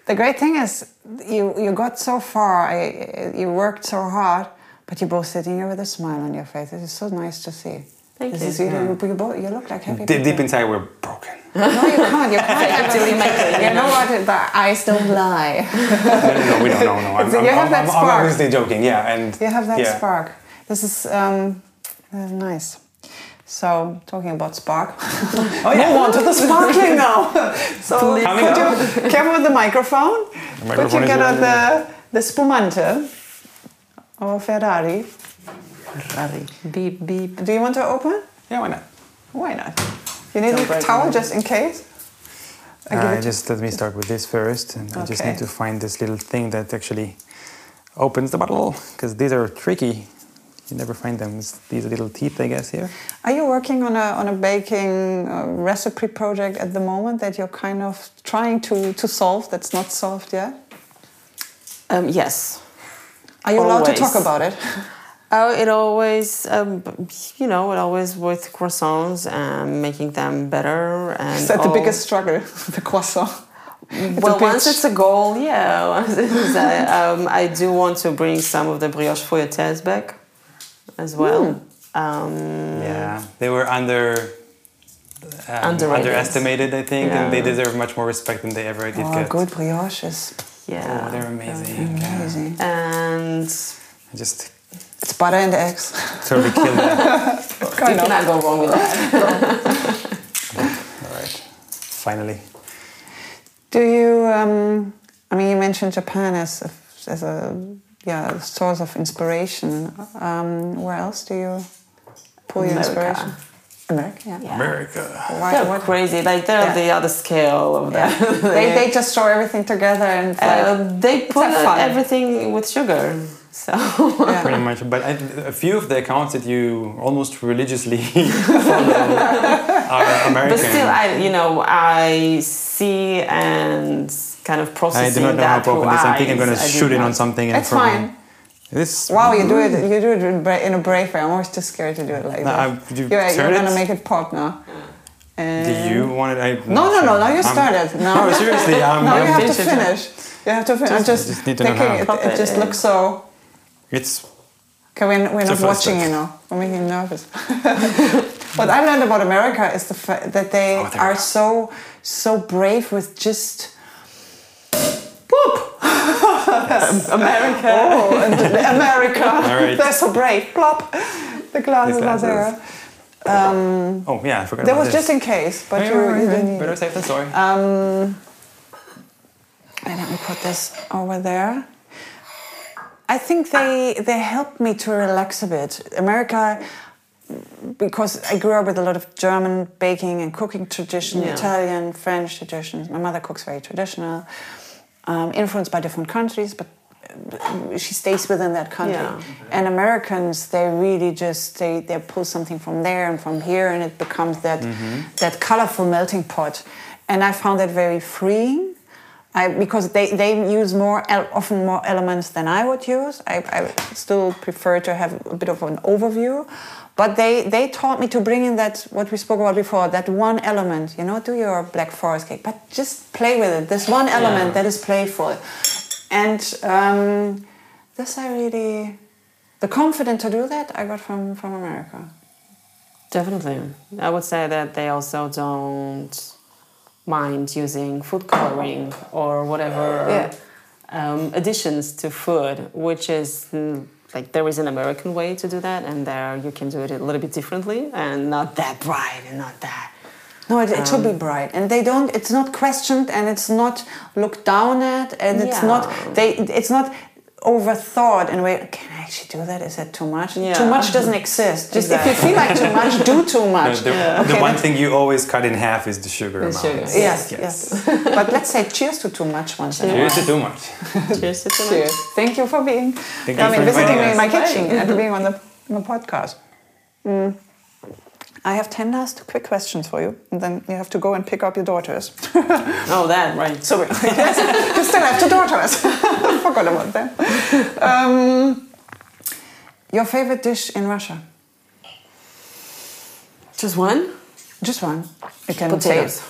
The great thing is, you you got so far. I, you worked so hard, but you're both sitting here with a smile on your face. It is so nice to see. Thank this you. Is, you, you, you both, you look like happy Deep, deep inside, we're broken. No, you can't. You can't actually make it. You know what? The eyes don't lie. No, no, no, we don't. No, no. I'm, So I'm, you have I'm, that I'm obviously joking. Yeah, and You have that yeah. spark. This is um, that's nice. So, talking about spark. oh, yeah. Move on to the sparkling now. so, Coming could up. you, careful with the microphone. The Could you get out over the, the spumante or Ferrari? Ferrari. Beep beep. Do you want to open? Yeah, why not? Why not? You need Don't a towel them. just in case? I Uh, just let me start with this first, and I just need to find this little thing that actually opens the bottle because these are tricky. You never find them. It's these little teeth, I guess, here. Are you working on a on a baking uh, recipe project at the moment that you're kind of trying to to solve that's not solved yet? Um, yes. Are you allowed to talk about it? Oh, it always, um, you know, it always with croissants and making them better. And Is that the biggest struggle, the croissant? well, once it's a goal, yeah. Once it's a- um, I do want to bring some of the brioche feuilletés back as well. Hmm. Um, Yeah, they were under. Um, Underrated. underestimated, I think, and they deserve much more respect than they ever did Oh, get. good brioches. yeah. Oh, they're amazing. Yeah. amazing. And I just It's butter and eggs. totally killed that. you cannot go wrong with that. All right, finally. Do you? Um, I mean, you mentioned Japan as a, as a yeah source of inspiration. Um, where else do you pull your America. inspiration? America. Yeah. Yeah. America. Why, They're what- crazy. Like they're Yeah. the other scale of that. they, they just throw everything together and like, Uh, they put have everything with sugar. So yeah. Pretty much, but I, a few of the accounts that you almost religiously follow are American. But still, I you know I see and kind of I do not know how that to open through this. I think I'm going to shoot it on something. and It's probably- fine. This. Wow, you do it. You do it in a brave way. I'm always too scared to do it like No, that. I- you you're turn you're gonna it? make it pop now. And Do you want it? I, No, no, no. Now you I'm- started. No, No, seriously, I'm. no, you I'm- have to Finish You have to finish. I'm just, just need to know thinking how. it, it it just looks so. It's Okay, we're, we're not watching, step. you know. We're making you nervous. what I learned about America is the fact that they Oh, there are so so brave with just. Boop! America. Oh, and America! right. They're so brave. Plop! The glasses are glasses. there. Um, oh yeah, I forgot that was this. just in case, but Yeah, you, right, you right. didn't. Better safe than sorry. Um, and let me put this over there. I think they they helped me to relax a bit. America, because I grew up with a lot of German baking and cooking tradition, Yeah. Italian, French traditions. My mother cooks very traditional, um, influenced by different countries, but uh, she stays within that country. Yeah. And Americans, they really just they, they pull something from there and from here, and it becomes that that colorful melting pot. And I found that very freeing. I, because they, they use more often more elements than I would use. I, I still prefer to have a bit of an overview, but they, they taught me to bring in that what we spoke about before that one element. You know, do your black forest cake, but just play with it. This one element Yeah. that is playful, and um, this I really the confidence to do that I got from from America. Definitely. I would say that they also don't mind using food coloring or whatever Yeah. um, additions to food, which is mm, like there is an American way to do that, and there you can do it a little bit differently and not that bright and not that. No, it, it should Um, be bright, and they don't. It's not questioned, and it's not looked down at, and it's Yeah. not they. It's not overthought and wait. Can I actually do that? Is that too much? Yeah. Too much doesn't exist. Just if you feel like too much, do too No, much. the, Yeah. the one thing you always cut in half is the sugar The amount. sugar. Yes, yes. but let's say cheers to too much once in Cheers to too much. Cheers to too Cheers. Thank you for being. Thank I mean, visiting me in my kitchen and being on the, on the podcast. Mm. I have ten last quick questions for you, and then you have to go and pick up your daughters. Oh, that right. So yes, you still have two daughters. Forgot about that. Um, your favorite dish in Russia? Just one? Just one. You can Potatoes. say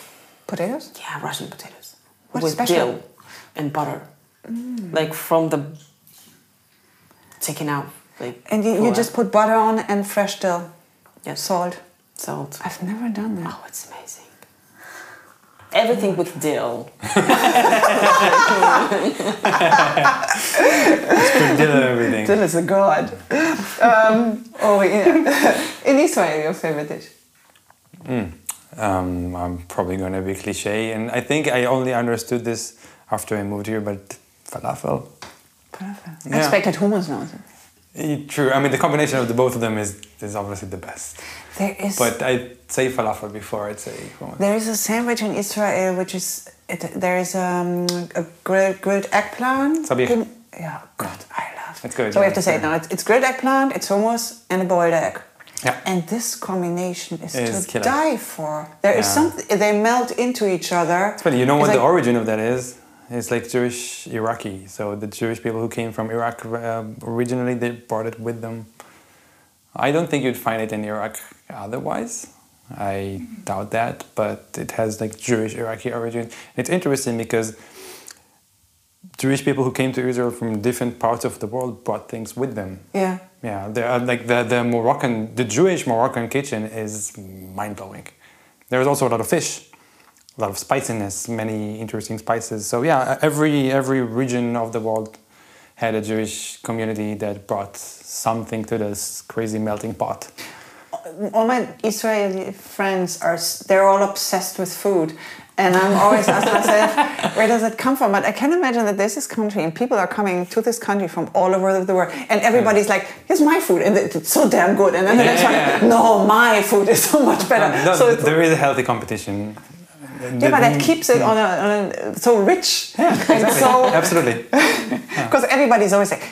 potatoes. Yeah, Russian potatoes What's with special? dill and butter, like from the taken out. Like And you, you just put butter on and fresh dill, yes, salt. salt. I've never done that. Oh, it's amazing. Everything with dill. Put dill and everything. Dill is a god. Um, oh, yeah. In Israel, your favorite dish? Um, I'm probably going to be cliche, and I think I only understood this after I moved here. But falafel, Perfect. I expected hummus now. Eh, true. I mean, the combination of the both of them is is obviously the best. There is But I'd say falafel before I'd say hummus. there is a sandwich in Israel which is it, there is um, a grilled, grilled eggplant. Sabich. Grim- Yeah, God, I love. It's good, So we have to say it now. It's, it's grilled eggplant, it's hummus, and a boiled egg. Yeah. And this combination is Is to killer. die for. There is Yeah. something they melt into each other. But you know what the origin of that is? It's like Jewish Iraqi. So the Jewish people who came from Iraq uh, originally they brought it with them. I don't think you'd find it in Iraq otherwise. I doubt that, but it has like Jewish Iraqi origin. It's interesting because Jewish people who came to Israel from different parts of the world brought things with them. Yeah. Yeah, the, uh, like the, the Moroccan, the Jewish Moroccan kitchen is mind blowing. There's also a lot of fish, a lot of spiciness, many interesting spices. So yeah, every every region of the world had a Jewish community that brought something to this crazy melting pot. All my Israeli friends are they're all obsessed with food. And I'm always asking myself, where does it come from? But I can imagine that there's this country and people are coming to this country from all over the world. And everybody's like, here's my food. And it's so damn good. And then the Yeah, next yeah, one, no, my food is so much better. Um, no, so there is a healthy competition. yeah, but that keeps it mm. on a, on a so rich. Yeah, exactly. so, Absolutely. because everybody's always like,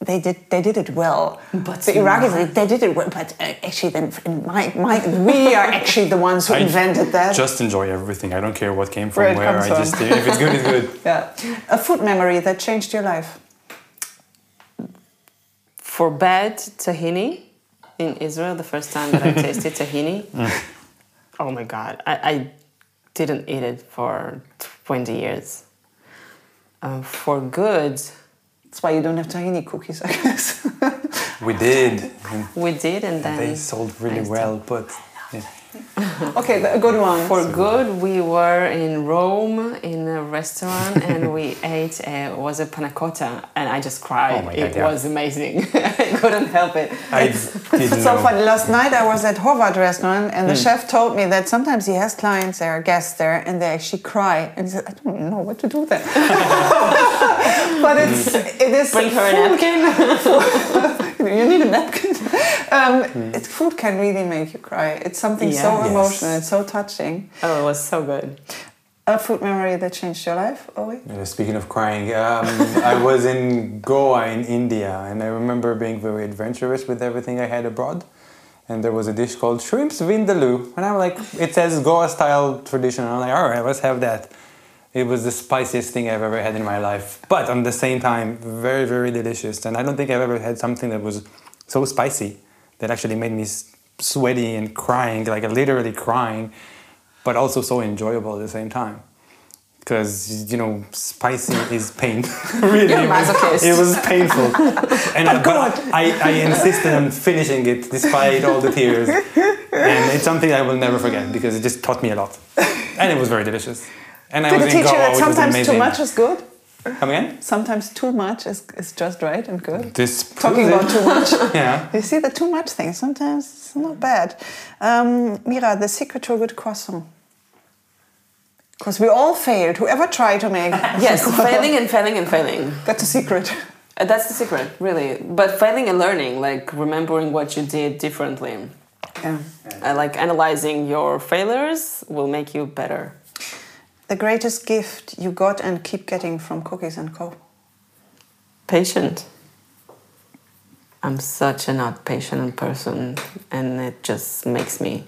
they did they did it well. But the Iraqis they, they did it well. But uh, actually, then in my, my we are actually the ones who I invented that. Just enjoy everything. I don't care what came from Where where. it comes I from. just if it's good, it's good. Yeah. A food memory that changed your life. For bad tahini in Israel, the first time that I tasted tahini, oh my god, I, I didn't eat it for 20 years. Um, for good, That's why you don't have to any cookies, I guess. We did. we did, and then They sold really well, but. okay, a good one. For good, we were in Rome in a restaurant and we ate uh, was a panna cotta and I just cried. Oh my it God, yeah. was amazing. I couldn't help it. I It's so know. funny. Last night I was at Horvath restaurant and the chef told me that sometimes he has clients there, guests there, and they actually cry. And he said, I don't know what to do then. but it's it is Bring her a food. napkin. You need a napkin. Um, it, food can really make you cry. It's something so Yes. emotional. It's so touching. Oh, it was so good. A food memory that changed your life, Owe? Speaking of crying, um, I was in Goa in India, and I remember being very adventurous with everything I had abroad. And there was a dish called shrimps vindaloo, and I'm like, it says Goa style tradition. I'm like, all right, let's have that. It was the spiciest thing I've ever had in my life, but at the same time, very very delicious. And I don't think I've ever had something that was so spicy that actually made me sweaty and crying, like literally crying, but also so enjoyable at the same time. Because you know spicy is pain really. You're a it was- masochist. it was painful. And I, but I, I insisted on finishing it despite all the tears. And it's something I will never forget because it just taught me a lot. And it was very delicious and I Did was it in teach you that sometimes too much is good? come again Sometimes too much is, is just right and good. this Talking proves about too much. yeah You see the too much thing. Sometimes it's not bad. Um, Mira, the secret to a good croissant. Because we all failed. Whoever tried to make Yes, failing and failing and failing. That's a secret. Uh, That's the secret, really. But failing and learning, like remembering what you did differently. Yeah. Uh, like analyzing your failures will make you better. The greatest gift you got and keep getting from Cookies and Co. Patient. I'm such a not patient person, and it just makes me.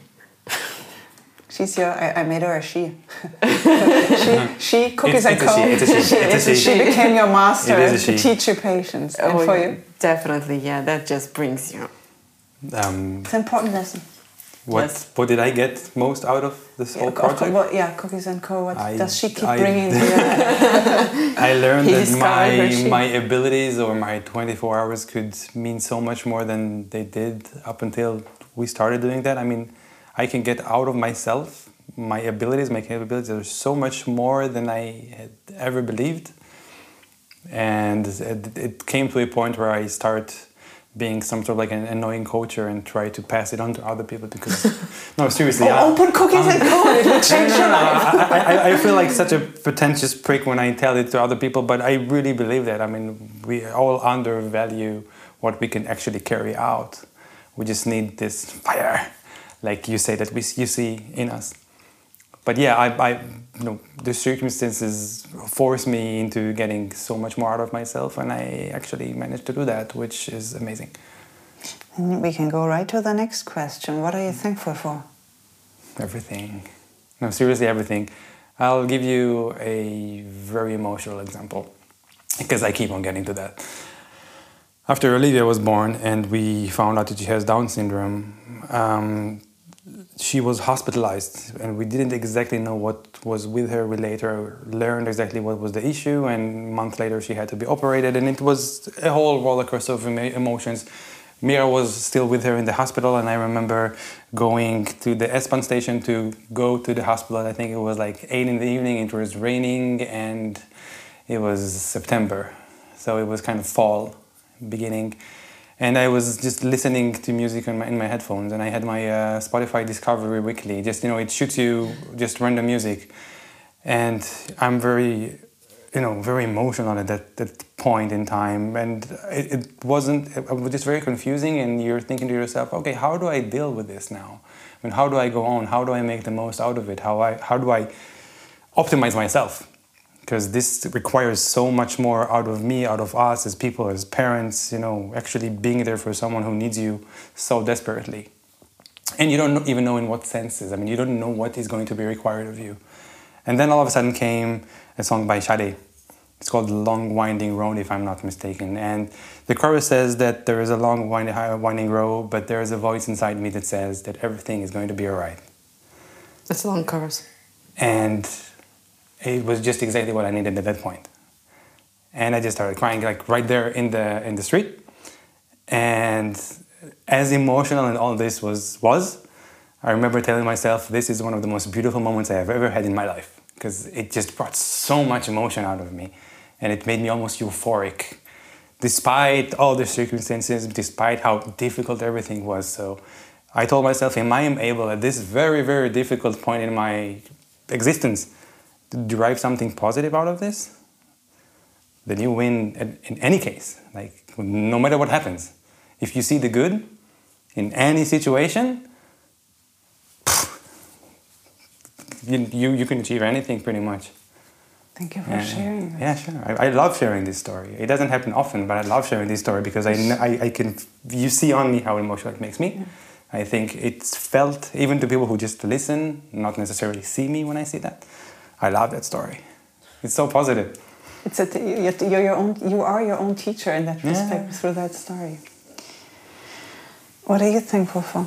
She's your. I, I made her a she. she, she cookies It's- and co. she, she, she. She became your master It is a to teach you patience. and Oh, for you, Definitely, yeah, that just brings you. um, it's an important lesson. What Yes. what did I get most out of this whole Of course, project what- yeah, Cookies and Co. What I- does she keep I- bringing to you? I learned that my my abilities or my 24 hours could mean so much more than they did up until we started doing that. I mean, I can get out of myself my abilities, my capabilities are so much more than I had ever believed. And it, it came to a point where I start being some sort of like an annoying culture and try to pass it on to other people because no seriously oh, I, open cookies um, and code it will change your life. I, I, I, feel like such a pretentious prick when I tell it to other people but I really believe that. I mean we all undervalue what we can actually carry out. We just need this fire like you say that we you see in us. But yeah, I, I, you know, the circumstances forced me into getting so much more out of myself, and I actually managed to do that, which is amazing. And we can go right to the next question. What are you thankful for? Everything. No, seriously, everything. I'll give you a very emotional example because I keep on getting to that. After Olivia was born and we found out that she has Down syndrome, um, she was hospitalized and we didn't exactly know what was with her. We later learned exactly what was the issue and a month later she had to be operated and it was a whole rollercoaster of emotions. Mira was still with her in the hospital and i remember going to the s-bahn station to go to the hospital. I think it was like 8 in the evening. It was raining and it was september. So it was kind of fall beginning and I was just listening to music in my, in my headphones, and I had my uh, Spotify Discovery Weekly. Just you know, it shoots you just random music, and I'm very, you know, very emotional at that, that point in time, and it, it wasn't. It was just very confusing, and you're thinking to yourself, okay, how do I deal with this now? I mean, how do I go on? How do I make the most out of it? How I how do I optimize myself? Because this requires so much more out of me, out of us as people, as parents, you know, actually being there for someone who needs you so desperately. And you don't even know in what senses. I mean, you don't know what is going to be required of you. And then all of a sudden came a song by Sade. It's called Long Winding Road, if I'm not mistaken. And the chorus says that there is a long uh, winding road, but there is a voice inside me that says that everything is going to be all right. That's a long chorus. And it was just exactly what I needed at that point. And I just started crying like right there in the in the street. And as emotional and all this was was, I remember telling myself this is one of the most beautiful moments I have ever had in my life because it just brought so much emotion out of me and it made me almost euphoric despite all the circumstances, despite how difficult everything was. So I told myself, am I am able at this very, very difficult point in my existence derive something positive out of this, then you win in any case. Like no matter what happens, if you see the good in any situation, you, you, you can achieve anything pretty much. Thank you for yeah, sharing. Yeah, sure. I, I, love sharing this story. It doesn't happen often, but I love sharing this story because I, I, I can. You see on me how emotional it makes me. Yeah. I think it's felt even to people who just listen, not necessarily see me when I see that. I love that story. It's so positive. It's a, you're your own. You are your own teacher in that respect yeah. through that story. What are you thankful for?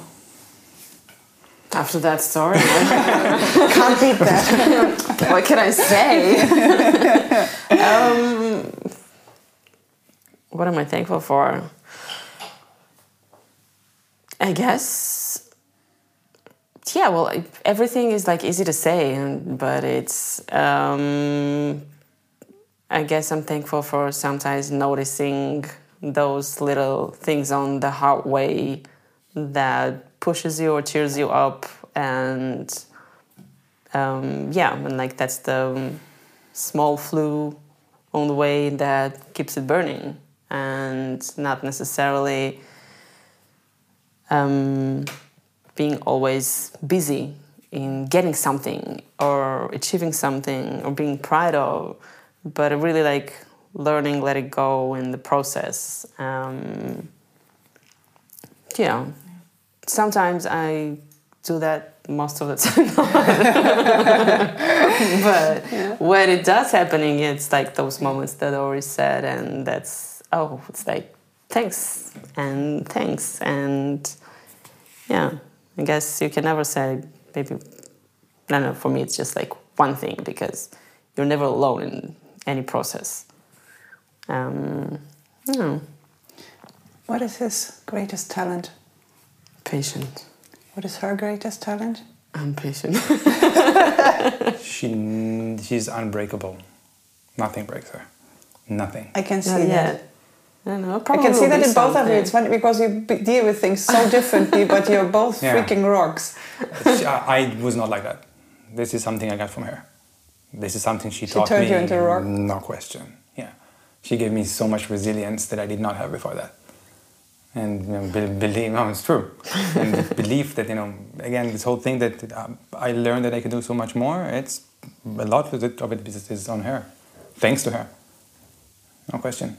After that story, can't beat that. what can I say? um, what am I thankful for? I guess yeah, well, everything is like easy to say, but it's. Um, I guess I'm thankful for sometimes noticing those little things on the hard way that pushes you or cheers you up, and um, yeah, and like that's the small flue on the way that keeps it burning, and not necessarily. Um, being always busy in getting something or achieving something or being proud of, but I really like learning, let it go in the process. Um, you know, sometimes I do that most of the time. but yeah. when it does happening, it's like those moments that I always said, and that's oh, it's like thanks and thanks and yeah. I guess you can never say maybe. I don't know. For me, it's just like one thing because you're never alone in any process. Um, know. What is his greatest talent? Patient. What is her greatest talent? I'm patient. She she's unbreakable. Nothing breaks her. Nothing. I can see Not that. Yet. I don't know. I can see that in both of you. It's funny because you deal with things so differently, but you're both Yeah. freaking rocks. I, I was not like that. This is something I got from her. This is something she, She taught turned me. you into a rock? No question. Yeah, she gave me so much resilience that I did not have before that. And you know, be- believe, no, it's true. and belief that you know, again, this whole thing that um, I learned that I could do so much more. It's a lot of it, of it is, is on her, thanks to her. No question.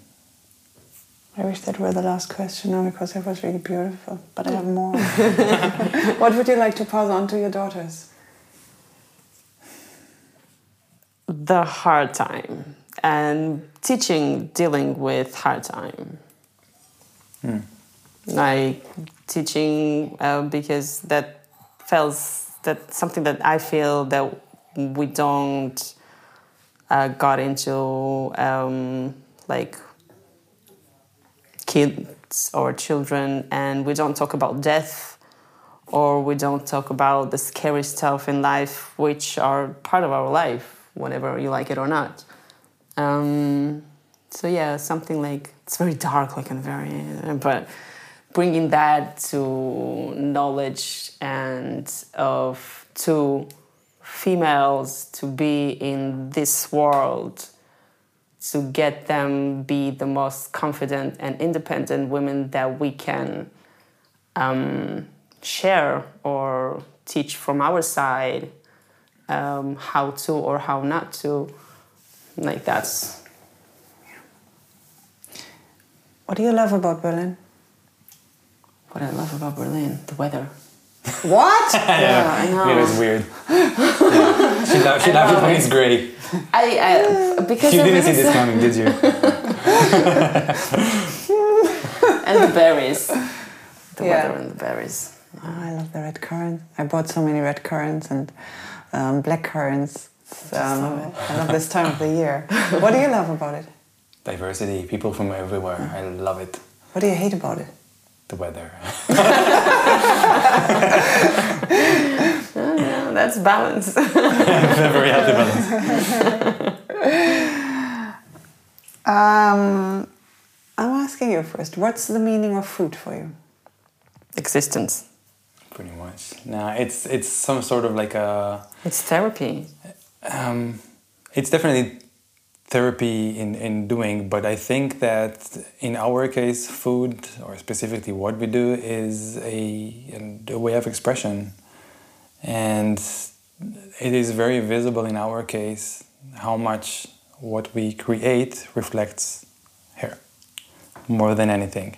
I wish that were the last question now because it was really beautiful, but I have more. what would you like to pass on to your daughters? the hard time and teaching dealing with hard time like teaching uh, because that feels that something that i feel that we don't uh, got into um, like kids or children and we don't talk about death or we don't talk about the scary stuff in life which are part of our life whenever you like it or not. Um, so yeah something like it's very dark like and very but bringing that to knowledge and of to females to be in this world to get them be the most confident and independent women that we can um, share or teach from our side um, how to or how not to like that's What do you love about Berlin? what i love about berlin the weather What? yeah, i know It was weird. Yeah. She, laughed, she laughed when it's grey. I, I because You didn't see this coming, did you? and the berries the Yeah. weather and the berries Oh, I love the red currant. I bought so many red currants and um, black currants. Um, I love this time of the year. What do you love about it? Diversity, people from everywhere. I love it. What do you hate about it? The weather. that's balance Very healthy balance. Um, I'm asking you first. What's the meaning of food for you? existence Pretty much. Nah, it's it's some sort of like a. it's therapy Um, it's definitely therapy in, in doing, but I think that in our case, food, or specifically what we do, is a, a way of expression. And it is very visible in our case how much what we create reflects her more than anything.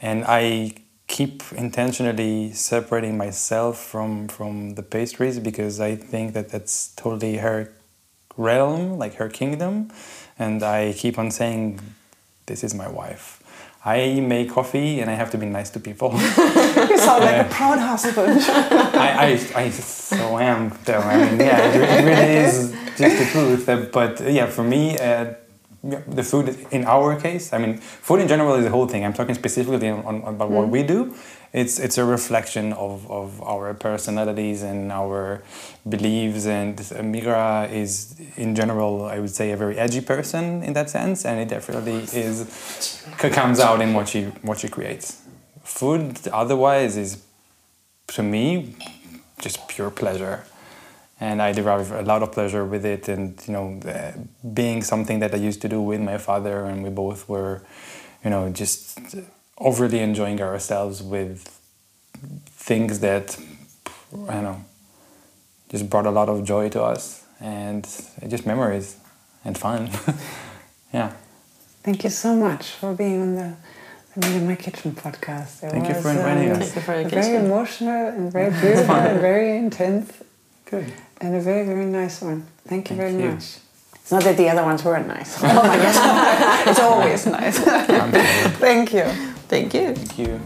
And I keep intentionally separating myself from from the pastries because I think that that's totally her realm, like her kingdom, and I keep on saying, "This is my wife." I make coffee and I have to be nice to people. You sound like a proud husband. I, I, I so am though. I mean, yeah, it, it really is just the truth. Uh, But uh, yeah, for me, uh, the food in our case, I mean, food in general is the whole thing. I'm talking specifically on, on about what we do. It's it's a reflection of, of our personalities and our beliefs. And Mira is, in general, I would say, a very edgy person in that sense, and it definitely is comes out in what she what she creates. Food, otherwise, is to me just pure pleasure and i derive a lot of pleasure with it and you know uh, being something that i used to do with my father and we both were you know just overly enjoying ourselves with things that i don't know just brought a lot of joy to us and just memories and fun yeah Thank you so much for being on the, the Meet in My Kitchen podcast. It Thank you for inviting um, us. Thank you for your Very kitchen. emotional and very beautiful and very intense good and a very, very nice one. Thank you Thank very you. much. It's not that the other ones weren't nice. Oh my god, it's always nice. Thank you. Thank you thank you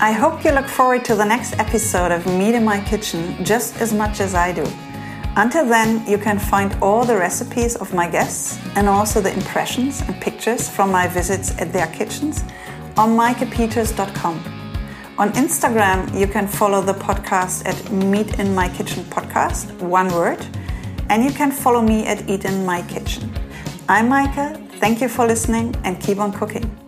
I hope you look forward to the next episode of Meet in My Kitchen just as much as I do. Until then, you can find all the recipes of my guests and also the impressions and pictures from my visits at their kitchens on maikepeters.com. On Instagram, you can follow the podcast at Meet in My Kitchen Podcast, one word, and you can follow me at Eat in My Kitchen. I'm Maike. Thank you for listening and keep on cooking.